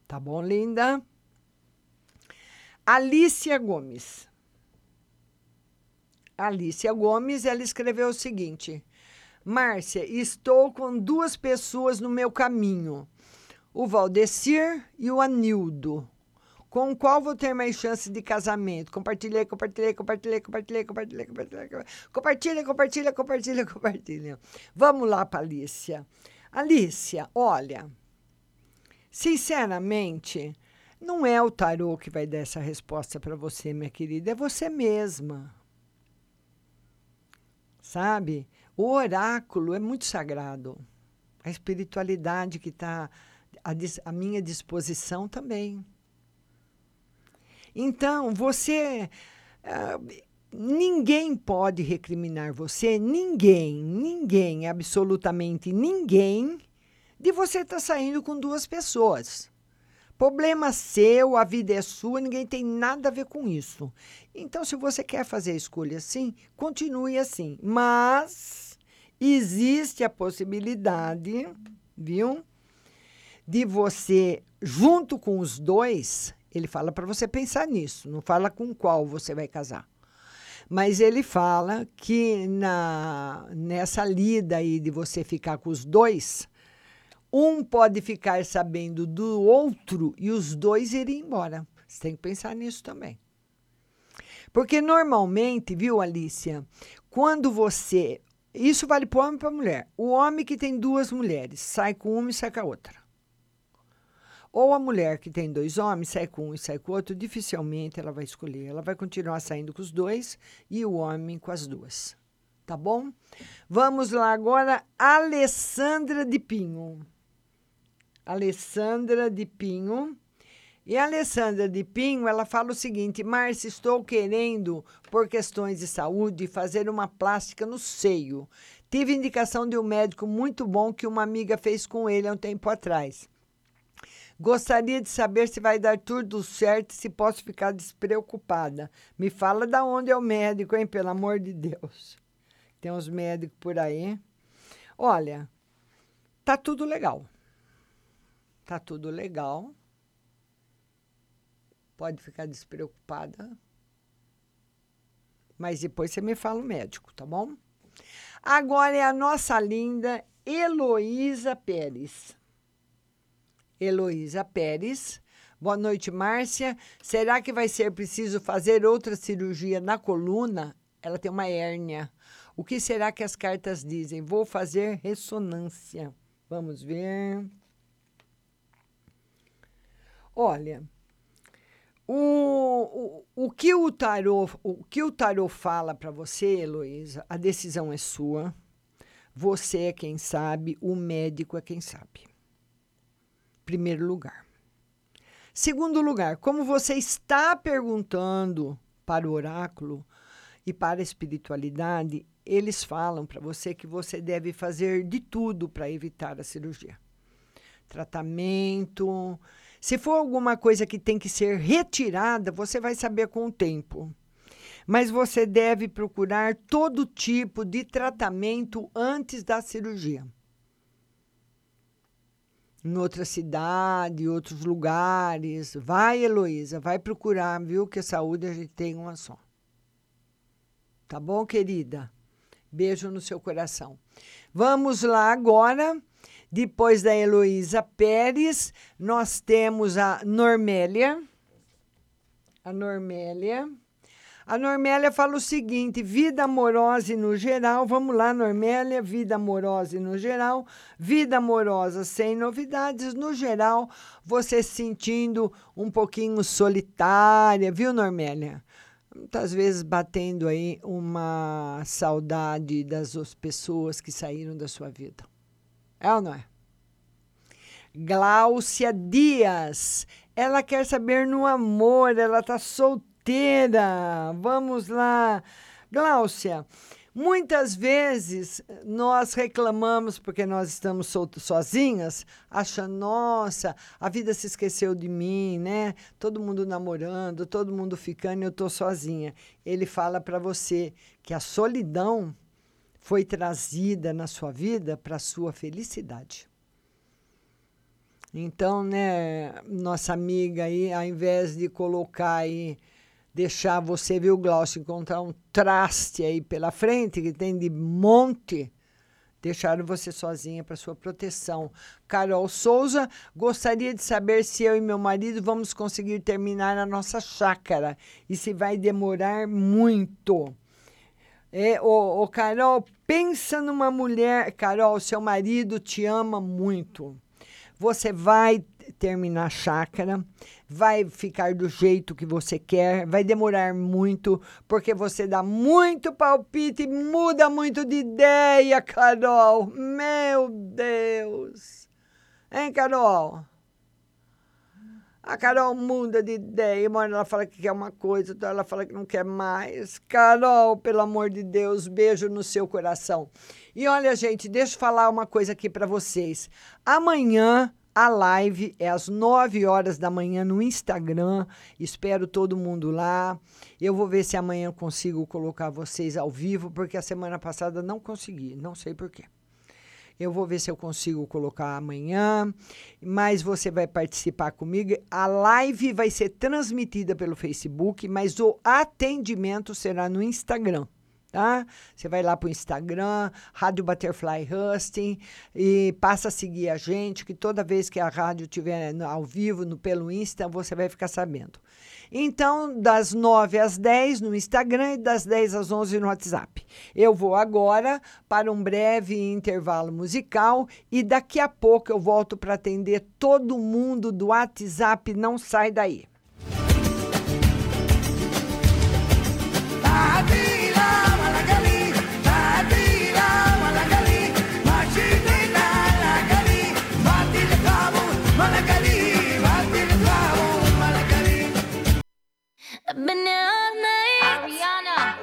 Tá bom, linda? Alicia Gomes. Alicia Gomes, ela escreveu o seguinte: Márcia, estou com duas pessoas no meu caminho, o Valdecir e o Anildo. Com qual vou ter mais chance de casamento? Compartilhei, compartilhei, compartilhei, compartilhei, compartilhei, compartilhei. Compartilha, compartilha, compartilha, compartilha. Vamos lá para Alicia. Alicia, olha, sinceramente, não é o tarô que vai dar essa resposta para você, minha querida, é você mesma. Sabe? O oráculo é muito sagrado. A espiritualidade que está à minha disposição também. Então, você. Uh, ninguém pode recriminar você, ninguém, ninguém, absolutamente ninguém, de você estar tá saindo com duas pessoas. Problema seu, a vida é sua, ninguém tem nada a ver com isso. Então, se você quer fazer a escolha assim, continue assim. Mas existe a possibilidade, viu? De você, junto com os dois, ele fala para você pensar nisso, não fala com qual você vai casar. Mas ele fala que na, nessa lida aí de você ficar com os dois, um pode ficar sabendo do outro e os dois irem embora. Você tem que pensar nisso também. Porque normalmente, viu, Alicia, quando você. Isso vale para o homem e para a mulher. O homem que tem duas mulheres sai com uma e sai com a outra. Ou a mulher que tem dois homens, sai com um e sai com o outro, dificilmente ela vai escolher. Ela vai continuar saindo com os dois e o homem com as duas. Tá bom? Vamos lá agora, Alessandra de Pinho. Alessandra de Pinho. E a Alessandra de Pinho, ela fala o seguinte: Márcia, estou querendo, por questões de saúde, fazer uma plástica no seio. Tive indicação de um médico muito bom que uma amiga fez com ele há um tempo atrás. Gostaria de saber se vai dar tudo certo e se posso ficar despreocupada. Me fala da onde é o médico, hein? Pelo amor de Deus. Tem uns médicos por aí. Olha, tá tudo legal. Tá tudo legal. Pode ficar despreocupada. Mas depois você me fala o médico, tá bom? Agora é a nossa linda Heloísa Pérez. Heloísa Pérez. Boa noite, Márcia. Será que vai ser preciso fazer outra cirurgia na coluna? Ela tem uma hérnia. O que será que as cartas dizem? Vou fazer ressonância. Vamos ver. Olha, o, o, o, que o tarô, o que o tarô fala para você, Heloísa, a decisão é sua. Você é quem sabe, o médico é quem sabe. Primeiro lugar. Segundo lugar, como você está perguntando para o oráculo e para a espiritualidade, eles falam para você que você deve fazer de tudo para evitar a cirurgia. Tratamento, se for alguma coisa que tem que ser retirada, você vai saber com o tempo. Mas você deve procurar todo tipo de tratamento antes da cirurgia. Em outra cidade, outros lugares. Vai, Heloísa, vai procurar, viu? Que a saúde a gente tem uma só. Tá bom, querida? Beijo no seu coração. Vamos lá agora depois da Heloísa Pérez, nós temos a Normélia. A Normélia. A Normélia fala o seguinte: vida amorosa no geral, vamos lá, Normélia, vida amorosa no geral, vida amorosa sem novidades, no geral, você se sentindo um pouquinho solitária, viu, Normélia? Muitas vezes batendo aí uma saudade das pessoas que saíram da sua vida. É ou não é? Gláucia Dias. Ela quer saber no amor, ela está solteira. Vamos lá. Gláucia, muitas vezes nós reclamamos porque nós estamos sozinhas, achando, nossa, a vida se esqueceu de mim, né? Todo mundo namorando, todo mundo ficando e eu estou sozinha. Ele fala para você que a solidão foi trazida na sua vida para sua felicidade. Então, né, nossa amiga aí, ao invés de colocar aí, deixar você, viu, Glaucio, encontrar um traste aí pela frente, que tem de monte, deixaram você sozinha para sua proteção. Carol Souza, gostaria de saber se eu e meu marido vamos conseguir terminar a nossa chácara e se vai demorar muito. É, Carol, pensa numa mulher. Carol, seu marido te ama muito. Você vai terminar a chácara, vai ficar do jeito que você quer, vai demorar muito, porque você dá muito palpite e muda muito de ideia, Carol. Meu Deus. Hein, Carol? A Carol muda de ideia, uma hora ela fala que quer uma coisa, outra ela fala que não quer mais. Carol, pelo amor de Deus, beijo no seu coração. E olha, gente, deixa eu falar uma coisa aqui para vocês. Amanhã a live é às 9 horas da manhã no Instagram. Espero todo mundo lá. Eu vou ver se amanhã consigo colocar vocês ao vivo, porque a semana passada não consegui, não sei porquê. Eu vou ver se eu consigo colocar amanhã, mas você vai participar comigo. A live vai ser transmitida pelo Facebook, mas o atendimento será no Instagram. Tá? Você vai lá para o Instagram, Rádio Butterfly Husting, e passa a seguir a gente, que toda vez que a rádio estiver ao vivo no, pelo Insta, você vai ficar sabendo. Então, das 9 às 10 no Instagram e das 10 às 11 no WhatsApp. Eu vou agora para um breve intervalo musical e daqui a pouco eu volto para atender todo mundo do WhatsApp. Não sai daí. I've been here all night. Ariana.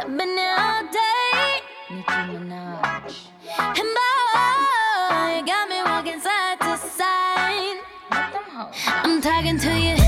I've been here all day. Nicki Minaj. And boy, you got me walking side to side. I'm talking to you.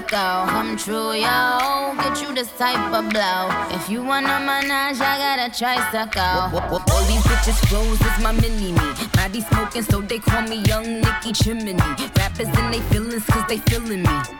Bicycle. Come true, yo. Get you this type of blow. If you wanna manage, I got a tricycle. All these bitches flows is my mini me. Body smoking, so they call me Young Nicky Chimney. Rappers and they feelings, cause they feeling me.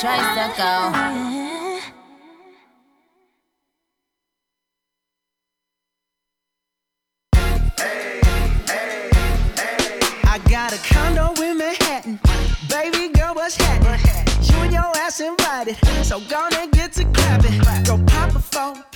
tricycle. I got a condo in Manhattan. Baby girl, what's happening? You and your ass invited. So gonna get to clapping. Go pop a plan.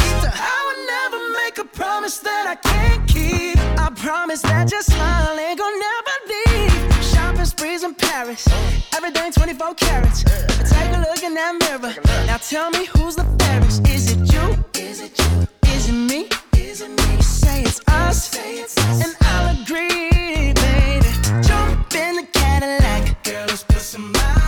a promise that I can't keep. I promise that your smile ain't gonna never leave. Shopping sprees in Paris. Everything 24 carats. Take a look in that mirror. Now tell me who's the fairest. Is it you? Is it you? Is it me? Is it me? You Say it's us. And I'll agree, baby. Jump in the Cadillac. Girl, let's put some miles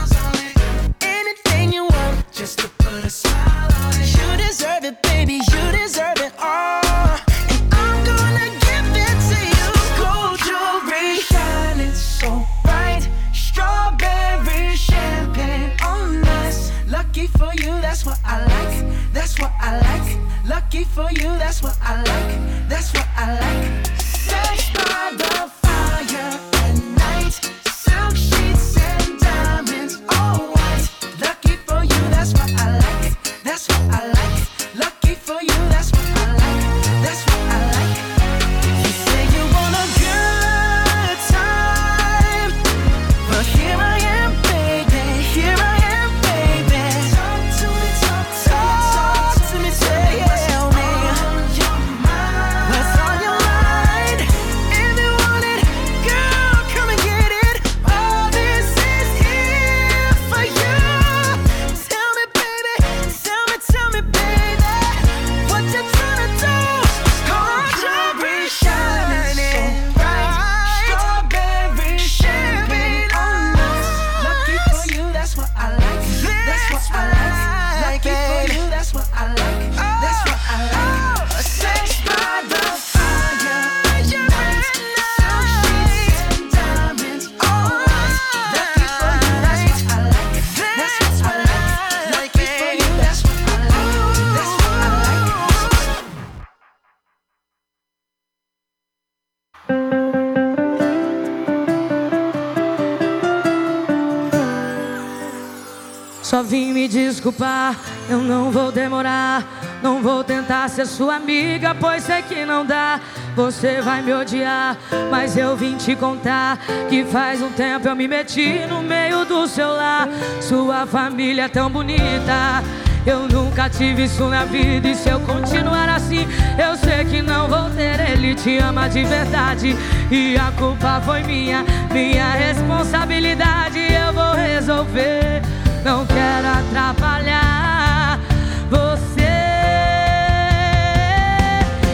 ser sua amiga, pois sei que não dá. Você vai me odiar, mas eu vim te contar que faz um tempo eu me meti no meio do seu lar. Sua família é tão bonita. Eu nunca tive isso na vida e se eu continuar assim, eu sei que não vou ter. Ele te ama de verdade e a culpa foi minha, minha responsabilidade. Eu vou resolver. Não quero atrapalhar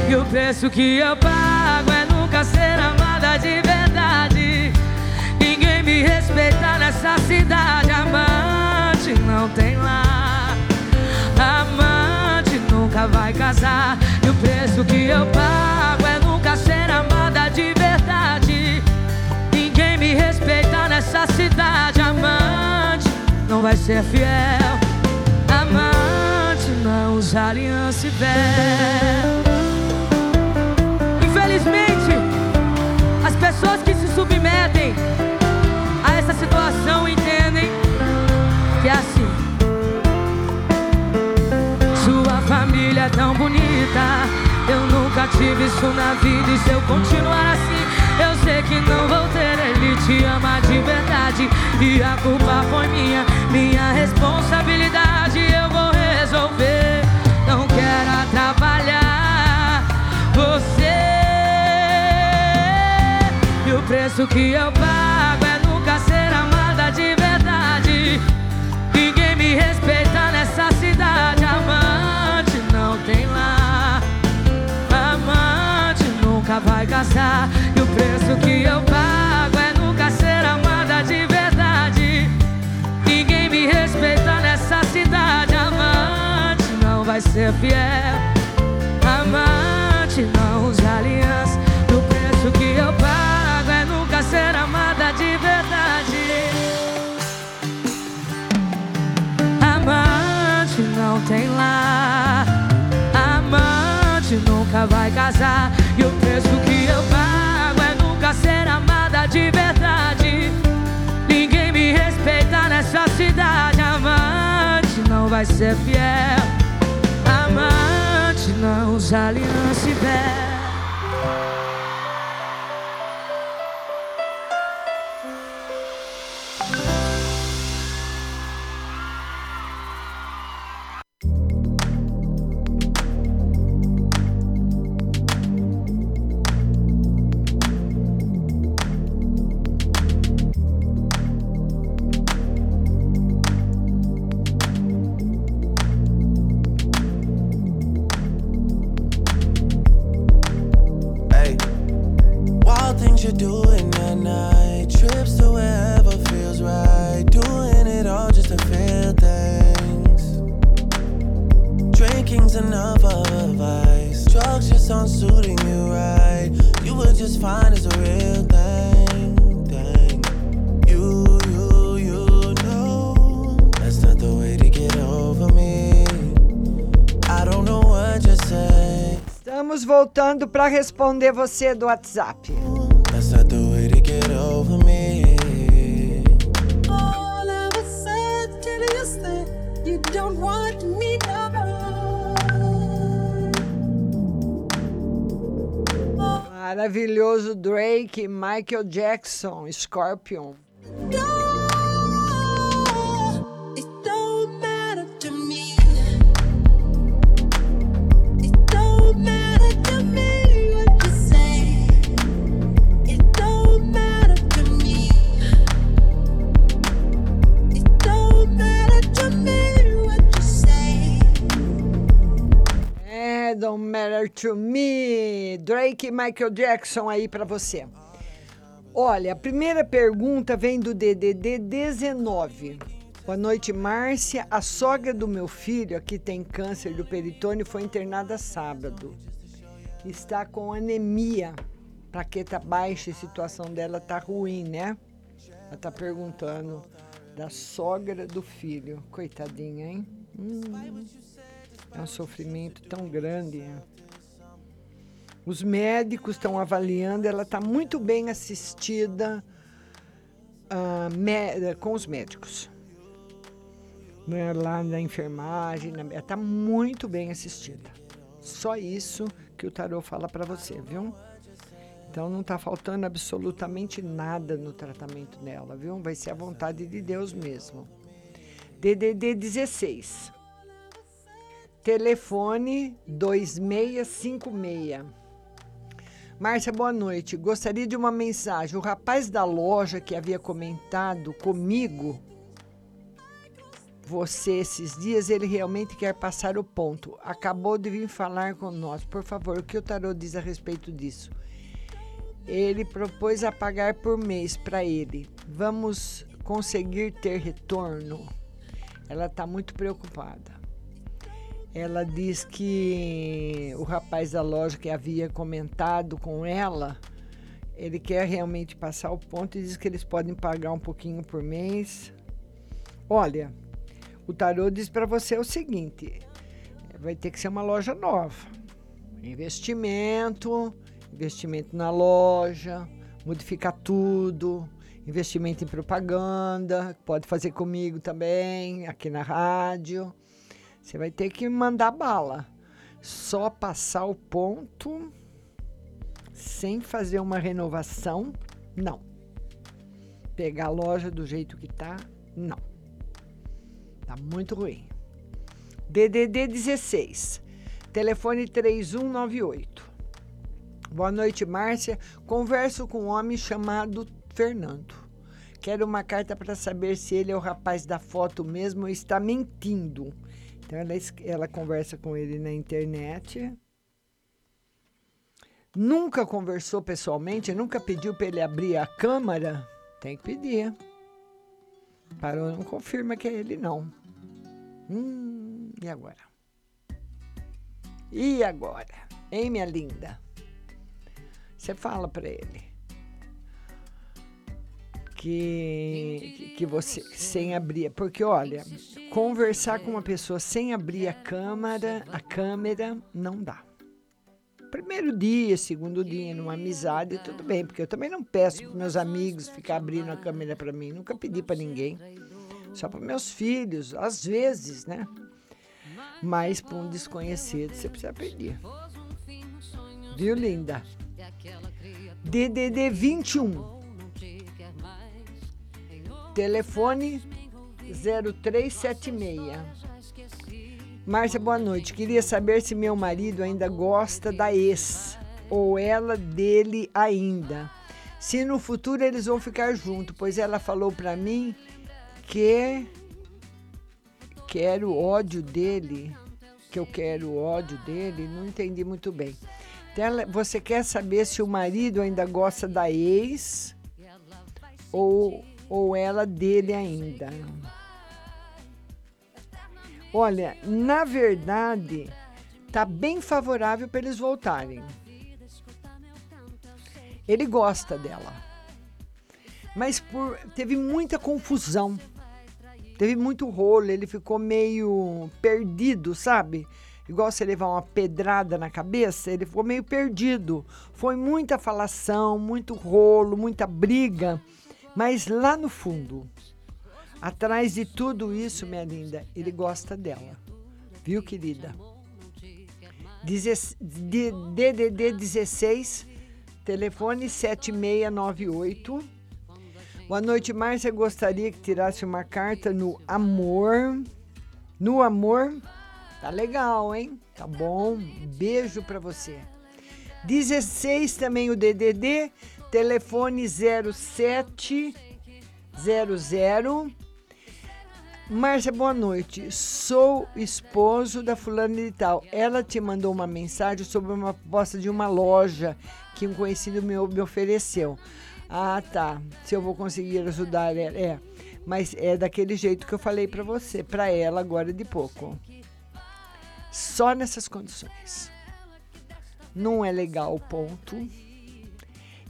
E o preço que eu pago é nunca ser amada de verdade. Ninguém me respeita nessa cidade. Amante não tem lá. Amante nunca vai casar. E o preço que eu pago é nunca ser amada de verdade. Ninguém me respeita nessa cidade. Amante não vai ser fiel. Amante não usa aliança e véu. Infelizmente, as pessoas que se submetem a essa situação entendem que é assim. Sua família é tão bonita. Eu nunca tive isso na vida. E se eu continuar assim, eu sei que não vou ter. Ele te ama de verdade. E a culpa foi minha, minha responsabilidade. Eu vou resolver. E o preço que eu pago é nunca ser amada de verdade. Ninguém me respeita nessa cidade. Amante não tem lá. Amante nunca vai casar. E o preço que eu pago é nunca ser amada de verdade. Ninguém me respeita nessa cidade. Amante não vai ser fiel. Amante não usa aliança. Ser amada de verdade. Amante não tem lá. Amante nunca vai casar. E o preço que eu pago é nunca ser amada de verdade. Ninguém me respeita nessa cidade. Amante não vai ser fiel. Amante não usa aliança e véu. Want me no more. Maravilhoso Drake, Michael Jackson, Scorpion. Matter to me. Drake e Michael Jackson aí para você. Olha, a primeira pergunta vem do DDD 19. Boa noite, Márcia. A sogra do meu filho, aqui tem câncer do peritônio, foi internada sábado. Está com anemia, plaqueta baixa a situação dela tá ruim, né? Ela tá perguntando da sogra do filho. Coitadinha, hein? Hum, é um sofrimento tão grande. Os médicos estão avaliando, ela está muito bem assistida mé- com os médicos. Né, Lá na enfermagem, na- ela está muito bem assistida. Só isso que o tarô fala para você, viu? Então não está faltando absolutamente nada no tratamento dela, viu? Vai ser a vontade de Deus mesmo. DDD 16. Telefone 2656. Márcia, boa noite. Gostaria de uma mensagem. O rapaz da loja que havia comentado comigo, você esses dias, ele realmente quer passar o ponto. Acabou de vir falar com nós. Por favor, o que o tarô diz a respeito disso? Ele propôs a pagar por mês para ele. Vamos conseguir ter retorno? Ela está muito preocupada. Ela diz que o rapaz da loja que havia comentado com ela, ele quer realmente passar o ponto e diz que eles podem pagar um pouquinho por mês. Olha, o tarô diz para você o seguinte: vai ter que ser uma loja nova. Investimento, investimento na loja, modificar tudo, investimento em propaganda, pode fazer comigo também, aqui na rádio. Você vai ter que mandar bala. Só passar o ponto sem fazer uma renovação, não. Pegar a loja do jeito que tá, não. Tá muito ruim. DDD 16, telefone 3198. Boa noite, Márcia. Converso com um homem chamado Fernando. Quero uma carta para saber se ele é o rapaz da foto mesmo ou está mentindo. Então ela, ela conversa com ele na internet. Nunca conversou pessoalmente, nunca pediu para ele abrir a câmera. Tem que pedir. Parou, não confirma que é ele, não. Hum, e agora? E agora? Hein, minha linda? Você fala para ele que, que- você sem abrir, porque olha, conversar com uma pessoa sem abrir a câmera, a câmera não dá. Primeiro dia, segundo dia, numa amizade, tudo bem, porque eu também não peço para meus amigos ficar abrindo a câmera para mim, nunca pedi para ninguém. Só para meus filhos, às vezes, né? Mas para um desconhecido você precisa pedir. Viu, linda? DDD 21. Telefone 0376. Márcia, boa noite. Queria saber se meu marido ainda gosta da ex ou ela dele ainda. Se no futuro eles vão ficar juntos, pois ela falou pra mim que quero ódio dele, que eu quero ódio dele, não entendi muito bem. Então, você quer saber se o marido ainda gosta da ex ou, ou ela dele ainda? Olha, na verdade, tá bem favorável para eles voltarem. Ele gosta dela. Mas por, teve muita confusão. Teve muito rolo, ele ficou meio perdido, sabe? Igual você levar uma pedrada na cabeça, ele ficou meio perdido. Foi muita falação, muito rolo, muita briga. Mas lá no fundo, atrás de tudo isso, minha linda, ele gosta dela. Viu, querida? DDD 16, telefone 7698. Boa noite, Márcia. Gostaria que tirasse uma carta no amor. No amor. Tá legal, hein? Tá bom. Beijo pra você. 16 também o DDD, telefone 0700. Márcia, boa noite. Sou esposo da fulana de tal. Ela te mandou uma mensagem sobre uma proposta de uma loja que um conhecido meu me ofereceu. Ah, tá. Se eu vou conseguir ajudar ela. É. Mas é daquele jeito que eu falei pra você, pra ela agora de pouco. Só nessas condições. Não é legal, ponto.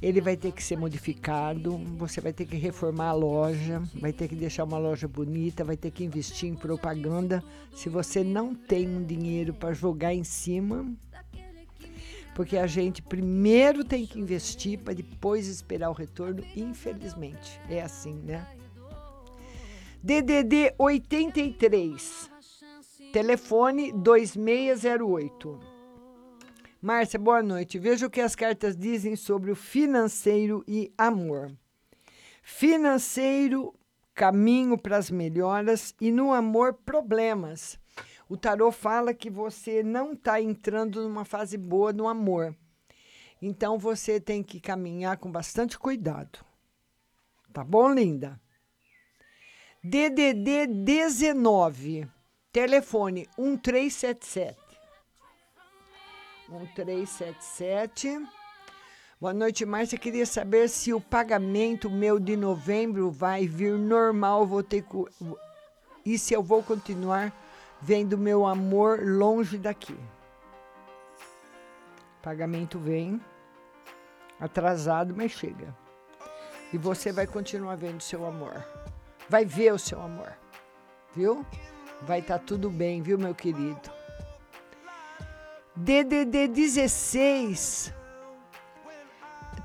Ele vai ter que ser modificado, você vai ter que reformar a loja, vai ter que deixar uma loja bonita, vai ter que investir em propaganda. Se você não tem um dinheiro para jogar em cima, porque a gente primeiro tem que investir para depois esperar o retorno, infelizmente. É assim, né? DDD 83, telefone 2608. Márcia, boa noite. Veja o que as cartas dizem sobre o financeiro e amor. Financeiro, caminho para as melhoras e no amor, problemas. O tarô fala que você não está entrando numa fase boa no amor. Então você tem que caminhar com bastante cuidado. Tá bom, linda? DDD 19, telefone 1377. 1377. Boa noite, Márcia. Queria saber se o pagamento meu de novembro vai vir normal. Vou ter e se eu vou continuar vendo meu amor longe daqui. Pagamento vem atrasado, mas chega. E você vai continuar vendo seu amor. Vai ver o seu amor. Viu? Vai estar tudo bem, viu, meu querido? DDD 16,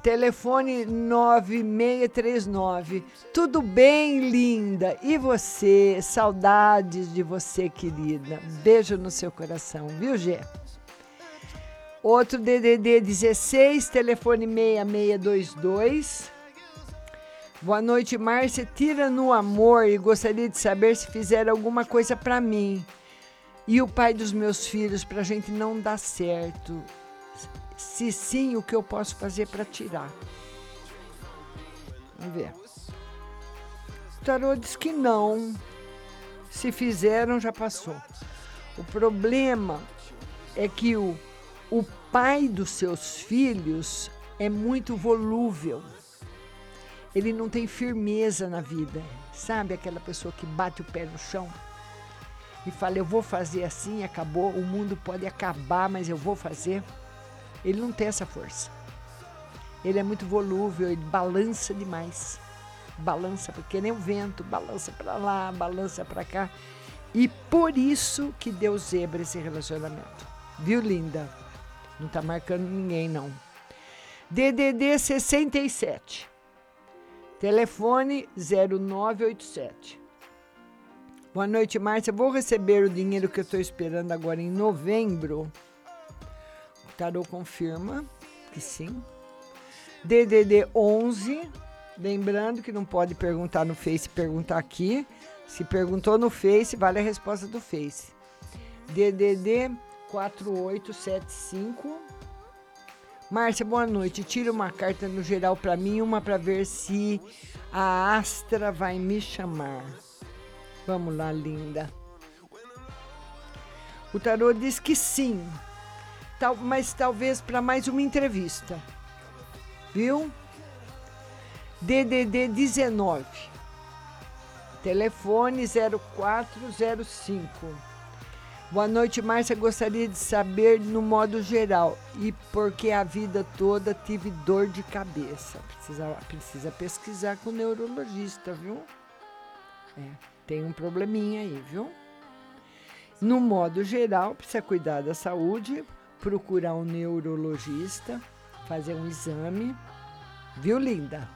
telefone 9639. Tudo bem, linda? E você? Saudades de você, querida. Beijo no seu coração, viu, Gê? Outro DDD 16, telefone 6622. Boa noite, Márcia. Tira no amor e gostaria de saber se fizer alguma coisa para mim e o pai dos meus filhos para a gente não dar certo. Se sim, o que eu posso fazer para tirar? Vamos ver. O tarô diz que não. Se fizeram, já passou. O problema é que o, o pai dos seus filhos é muito volúvel. Ele não tem firmeza na vida. Sabe aquela pessoa que bate o pé no chão? E fala: Eu vou fazer assim, acabou, o mundo pode acabar, mas eu vou fazer. Ele não tem essa força. Ele é muito volúvel, ele balança demais. Balança, porque nem o vento, balança para lá, balança para cá. E por isso que deu zebra esse relacionamento. Viu, linda? Não tá marcando ninguém, não. DDD 67. Telefone 0987. Boa noite, Márcia. Vou receber o dinheiro que eu estou esperando agora em novembro. O tarô confirma que sim. DDD 11. Lembrando que não pode perguntar no Face, perguntar aqui. Se perguntou no Face, vale a resposta do Face. DDD 4875. Márcia, boa noite. Tira uma carta no geral para mim, uma para ver se a Astra vai me chamar. Vamos lá, linda. O tarô diz que sim, tal, mas talvez para mais uma entrevista. Viu? DDD 19. Telefone 0405. Boa noite, Márcia. Gostaria de saber no modo geral e porque a vida toda tive dor de cabeça. Precisa, precisa pesquisar com o neurologista, viu? É, tem um probleminha aí, viu? No modo geral, precisa cuidar da saúde, procurar um neurologista, fazer um exame. Viu, linda?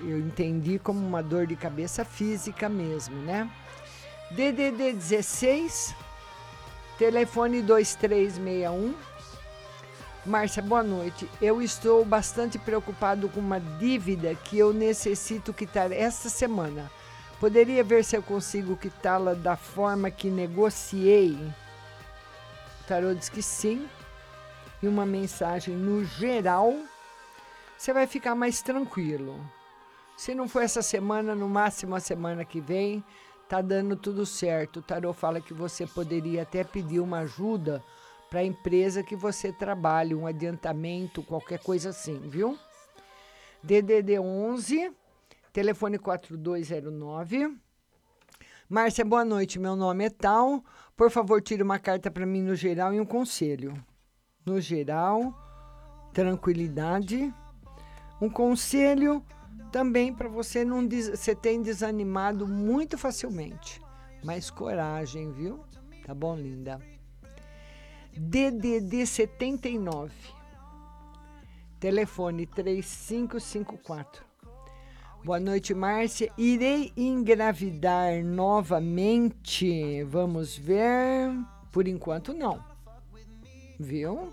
Eu entendi como uma dor de cabeça física mesmo, né? DDD 16, telefone 2361. Márcia, boa noite. Eu estou bastante preocupado com uma dívida que eu necessito quitar esta semana. Poderia ver se eu consigo quitá-la da forma que negociei? O tarô diz que sim. E uma mensagem no geral, você vai ficar mais tranquilo. Se não for essa semana, no máximo a semana que vem, tá dando tudo certo. O tarô fala que você poderia até pedir uma ajuda para a empresa que você trabalha, um adiantamento, qualquer coisa assim, viu? DDD 11, telefone 4209. Márcia, boa noite. Meu nome é Tal. Por favor, tire uma carta para mim no geral e um conselho. No geral, tranquilidade. Um conselho também para você não você tem desanimado muito facilmente. Mas coragem, viu? Tá bom, linda? DDD 79. Telefone 3554. Boa noite, Márcia. Irei engravidar novamente. Vamos ver. Por enquanto, não. Viu?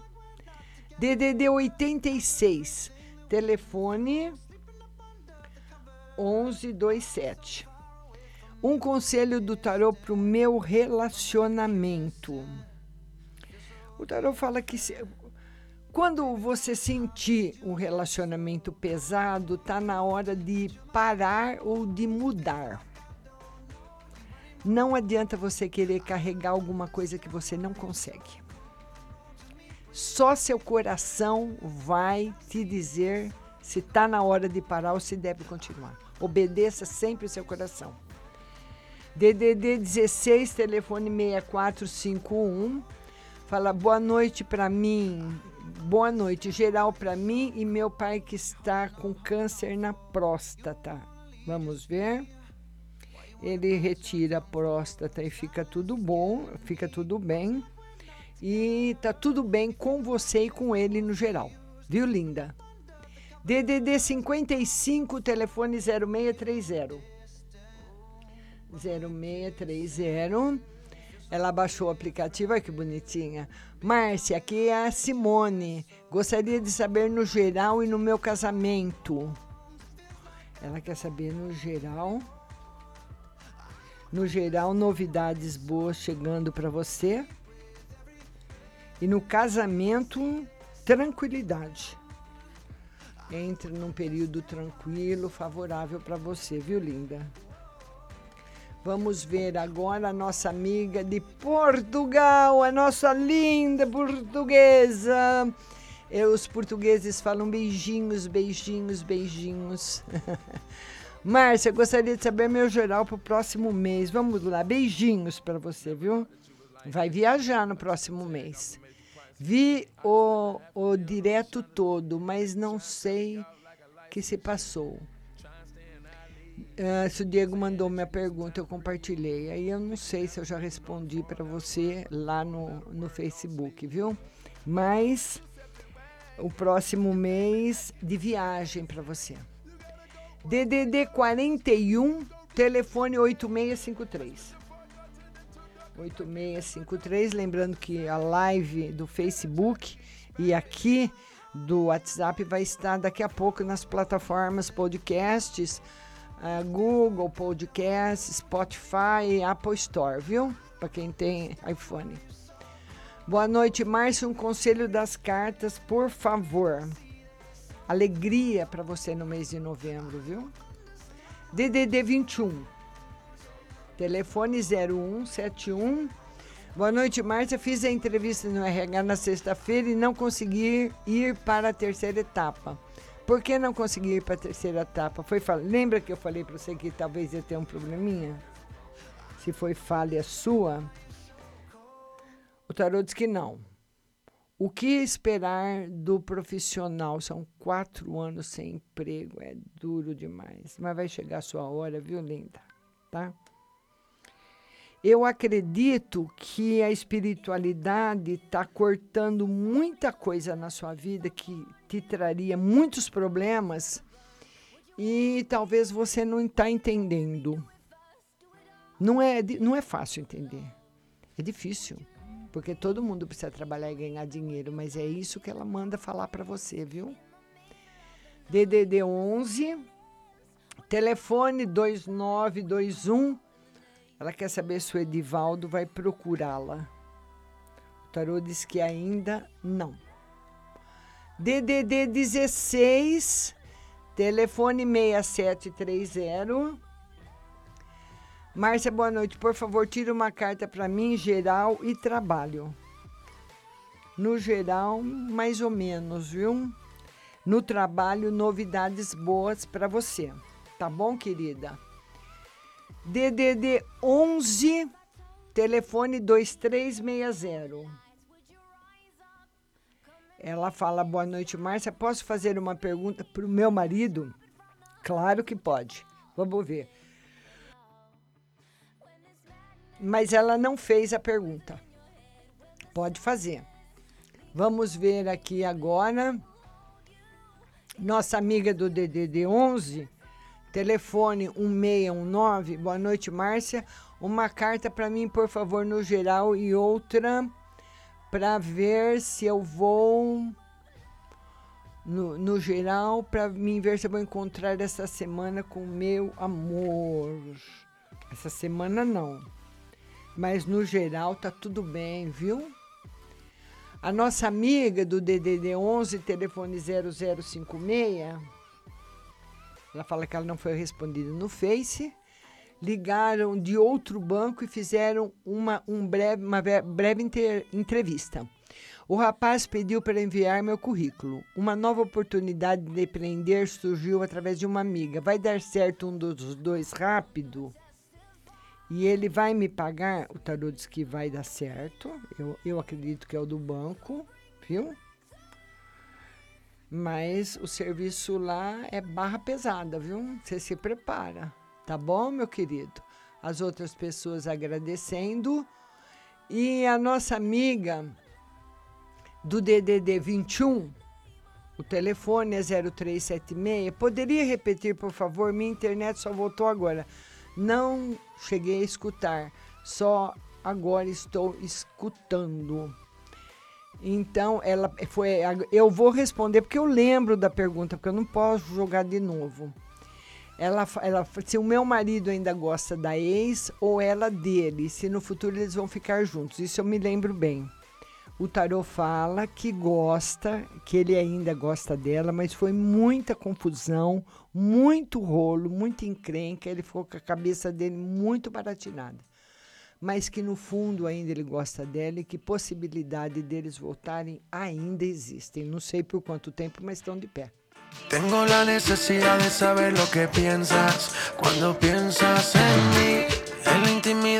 DDD 86. Telefone 1127. Um conselho do tarô para o meu relacionamento. O tarô fala que quando você sentir um relacionamento pesado, tá na hora de parar ou de mudar. Não adianta você querer carregar alguma coisa que você não consegue. Só seu coração vai te dizer se está na hora de parar ou se deve continuar. Obedeça sempre o seu coração. DDD 16, telefone 6451. Fala boa noite para mim. Boa noite, geral para mim e meu pai que está com câncer na próstata. Vamos ver. Ele retira a próstata e fica tudo bom, fica tudo bem. E tá tudo bem com você e com ele no geral. Viu, linda? DDD 55, telefone 0630. 0630. Ela baixou o aplicativo, olha que bonitinha. Márcia, aqui é a Simone. Gostaria de saber no geral e no meu casamento. Ela quer saber no geral. No geral, novidades boas chegando para você. E no casamento, tranquilidade. Entre num período tranquilo, favorável para você, viu, linda? Vamos ver agora a nossa amiga de Portugal, a nossa linda portuguesa. E os portugueses falam beijinhos, beijinhos, beijinhos. Márcia, gostaria de saber meu geral para o próximo mês. Vamos lá, beijinhos para você, viu? Vai viajar no próximo mês. Vi o, o direto todo, mas não sei o que se passou. Uh, se o Diego mandou minha pergunta, eu compartilhei. Aí eu não sei se eu já respondi para você lá no, no Facebook, viu? Mas o próximo mês de viagem para você. DDD 41, telefone 8653. 8653, lembrando que a live do Facebook e aqui do WhatsApp vai estar daqui a pouco nas plataformas podcasts uh, Google Podcast, Spotify Apple Store, viu? Para quem tem iPhone. Boa noite, Márcio. Um conselho das cartas, por favor. Alegria para você no mês de novembro, viu? DDD 21. Telefone 0171. Boa noite, Márcia. Fiz a entrevista no RH na sexta-feira e não consegui ir para a terceira etapa. Por que não consegui ir para a terceira etapa? Foi fal... Lembra que eu falei para você que talvez ia ter um probleminha? Se foi falha sua? O tarô diz que não. O que esperar do profissional? São quatro anos sem emprego, é duro demais. Mas vai chegar a sua hora, viu, linda? Tá? Eu acredito que a espiritualidade está cortando muita coisa na sua vida que te traria muitos problemas e talvez você não está entendendo. Não é, não é fácil entender. É difícil, porque todo mundo precisa trabalhar e ganhar dinheiro, mas é isso que ela manda falar para você, viu? DDD 11 telefone 2921 ela quer saber se o Edivaldo vai procurá-la. O tarô diz que ainda não. DDD 16, telefone 6730. Márcia, boa noite. Por favor, tira uma carta para mim, geral e trabalho. No geral, mais ou menos, viu? No trabalho, novidades boas para você. Tá bom, querida? DDD 11, telefone 2360. Ela fala: Boa noite, Márcia. Posso fazer uma pergunta para o meu marido? Claro que pode. Vamos ver. Mas ela não fez a pergunta. Pode fazer. Vamos ver aqui agora. Nossa amiga do DDD 11 Telefone 1619. Boa noite, Márcia. Uma carta para mim, por favor, no geral e outra para ver se eu vou no, no geral para mim ver se eu vou encontrar essa semana com meu amor. Essa semana não. Mas no geral tá tudo bem, viu? A nossa amiga do DDD 11, telefone 0056, ela fala que ela não foi respondida no Face. Ligaram de outro banco e fizeram uma, um breve, uma breve inter, entrevista. O rapaz pediu para enviar meu currículo. Uma nova oportunidade de empreender surgiu através de uma amiga. Vai dar certo um dos dois rápido? E ele vai me pagar? O tarô diz que vai dar certo. Eu, eu acredito que é o do banco, viu? Mas o serviço lá é barra pesada, viu? Você se prepara, tá bom, meu querido? As outras pessoas agradecendo. E a nossa amiga do DDD 21, o telefone é 0376. Poderia repetir, por favor? Minha internet só voltou agora. Não cheguei a escutar, só agora estou escutando. Então, ela foi. Eu vou responder porque eu lembro da pergunta, porque eu não posso jogar de novo. Ela, ela, se o meu marido ainda gosta da ex ou ela dele, se no futuro eles vão ficar juntos. Isso eu me lembro bem. O tarô fala que gosta, que ele ainda gosta dela, mas foi muita confusão, muito rolo, muita encrenca. Ele ficou com a cabeça dele muito baratinada mas que no fundo ainda ele gosta dela e que possibilidade deles voltarem ainda existem. Não sei por quanto tempo, mas estão de pé. Tengo la necesidad de saber lo que piensas cuando piensas en mí, en la intimidad.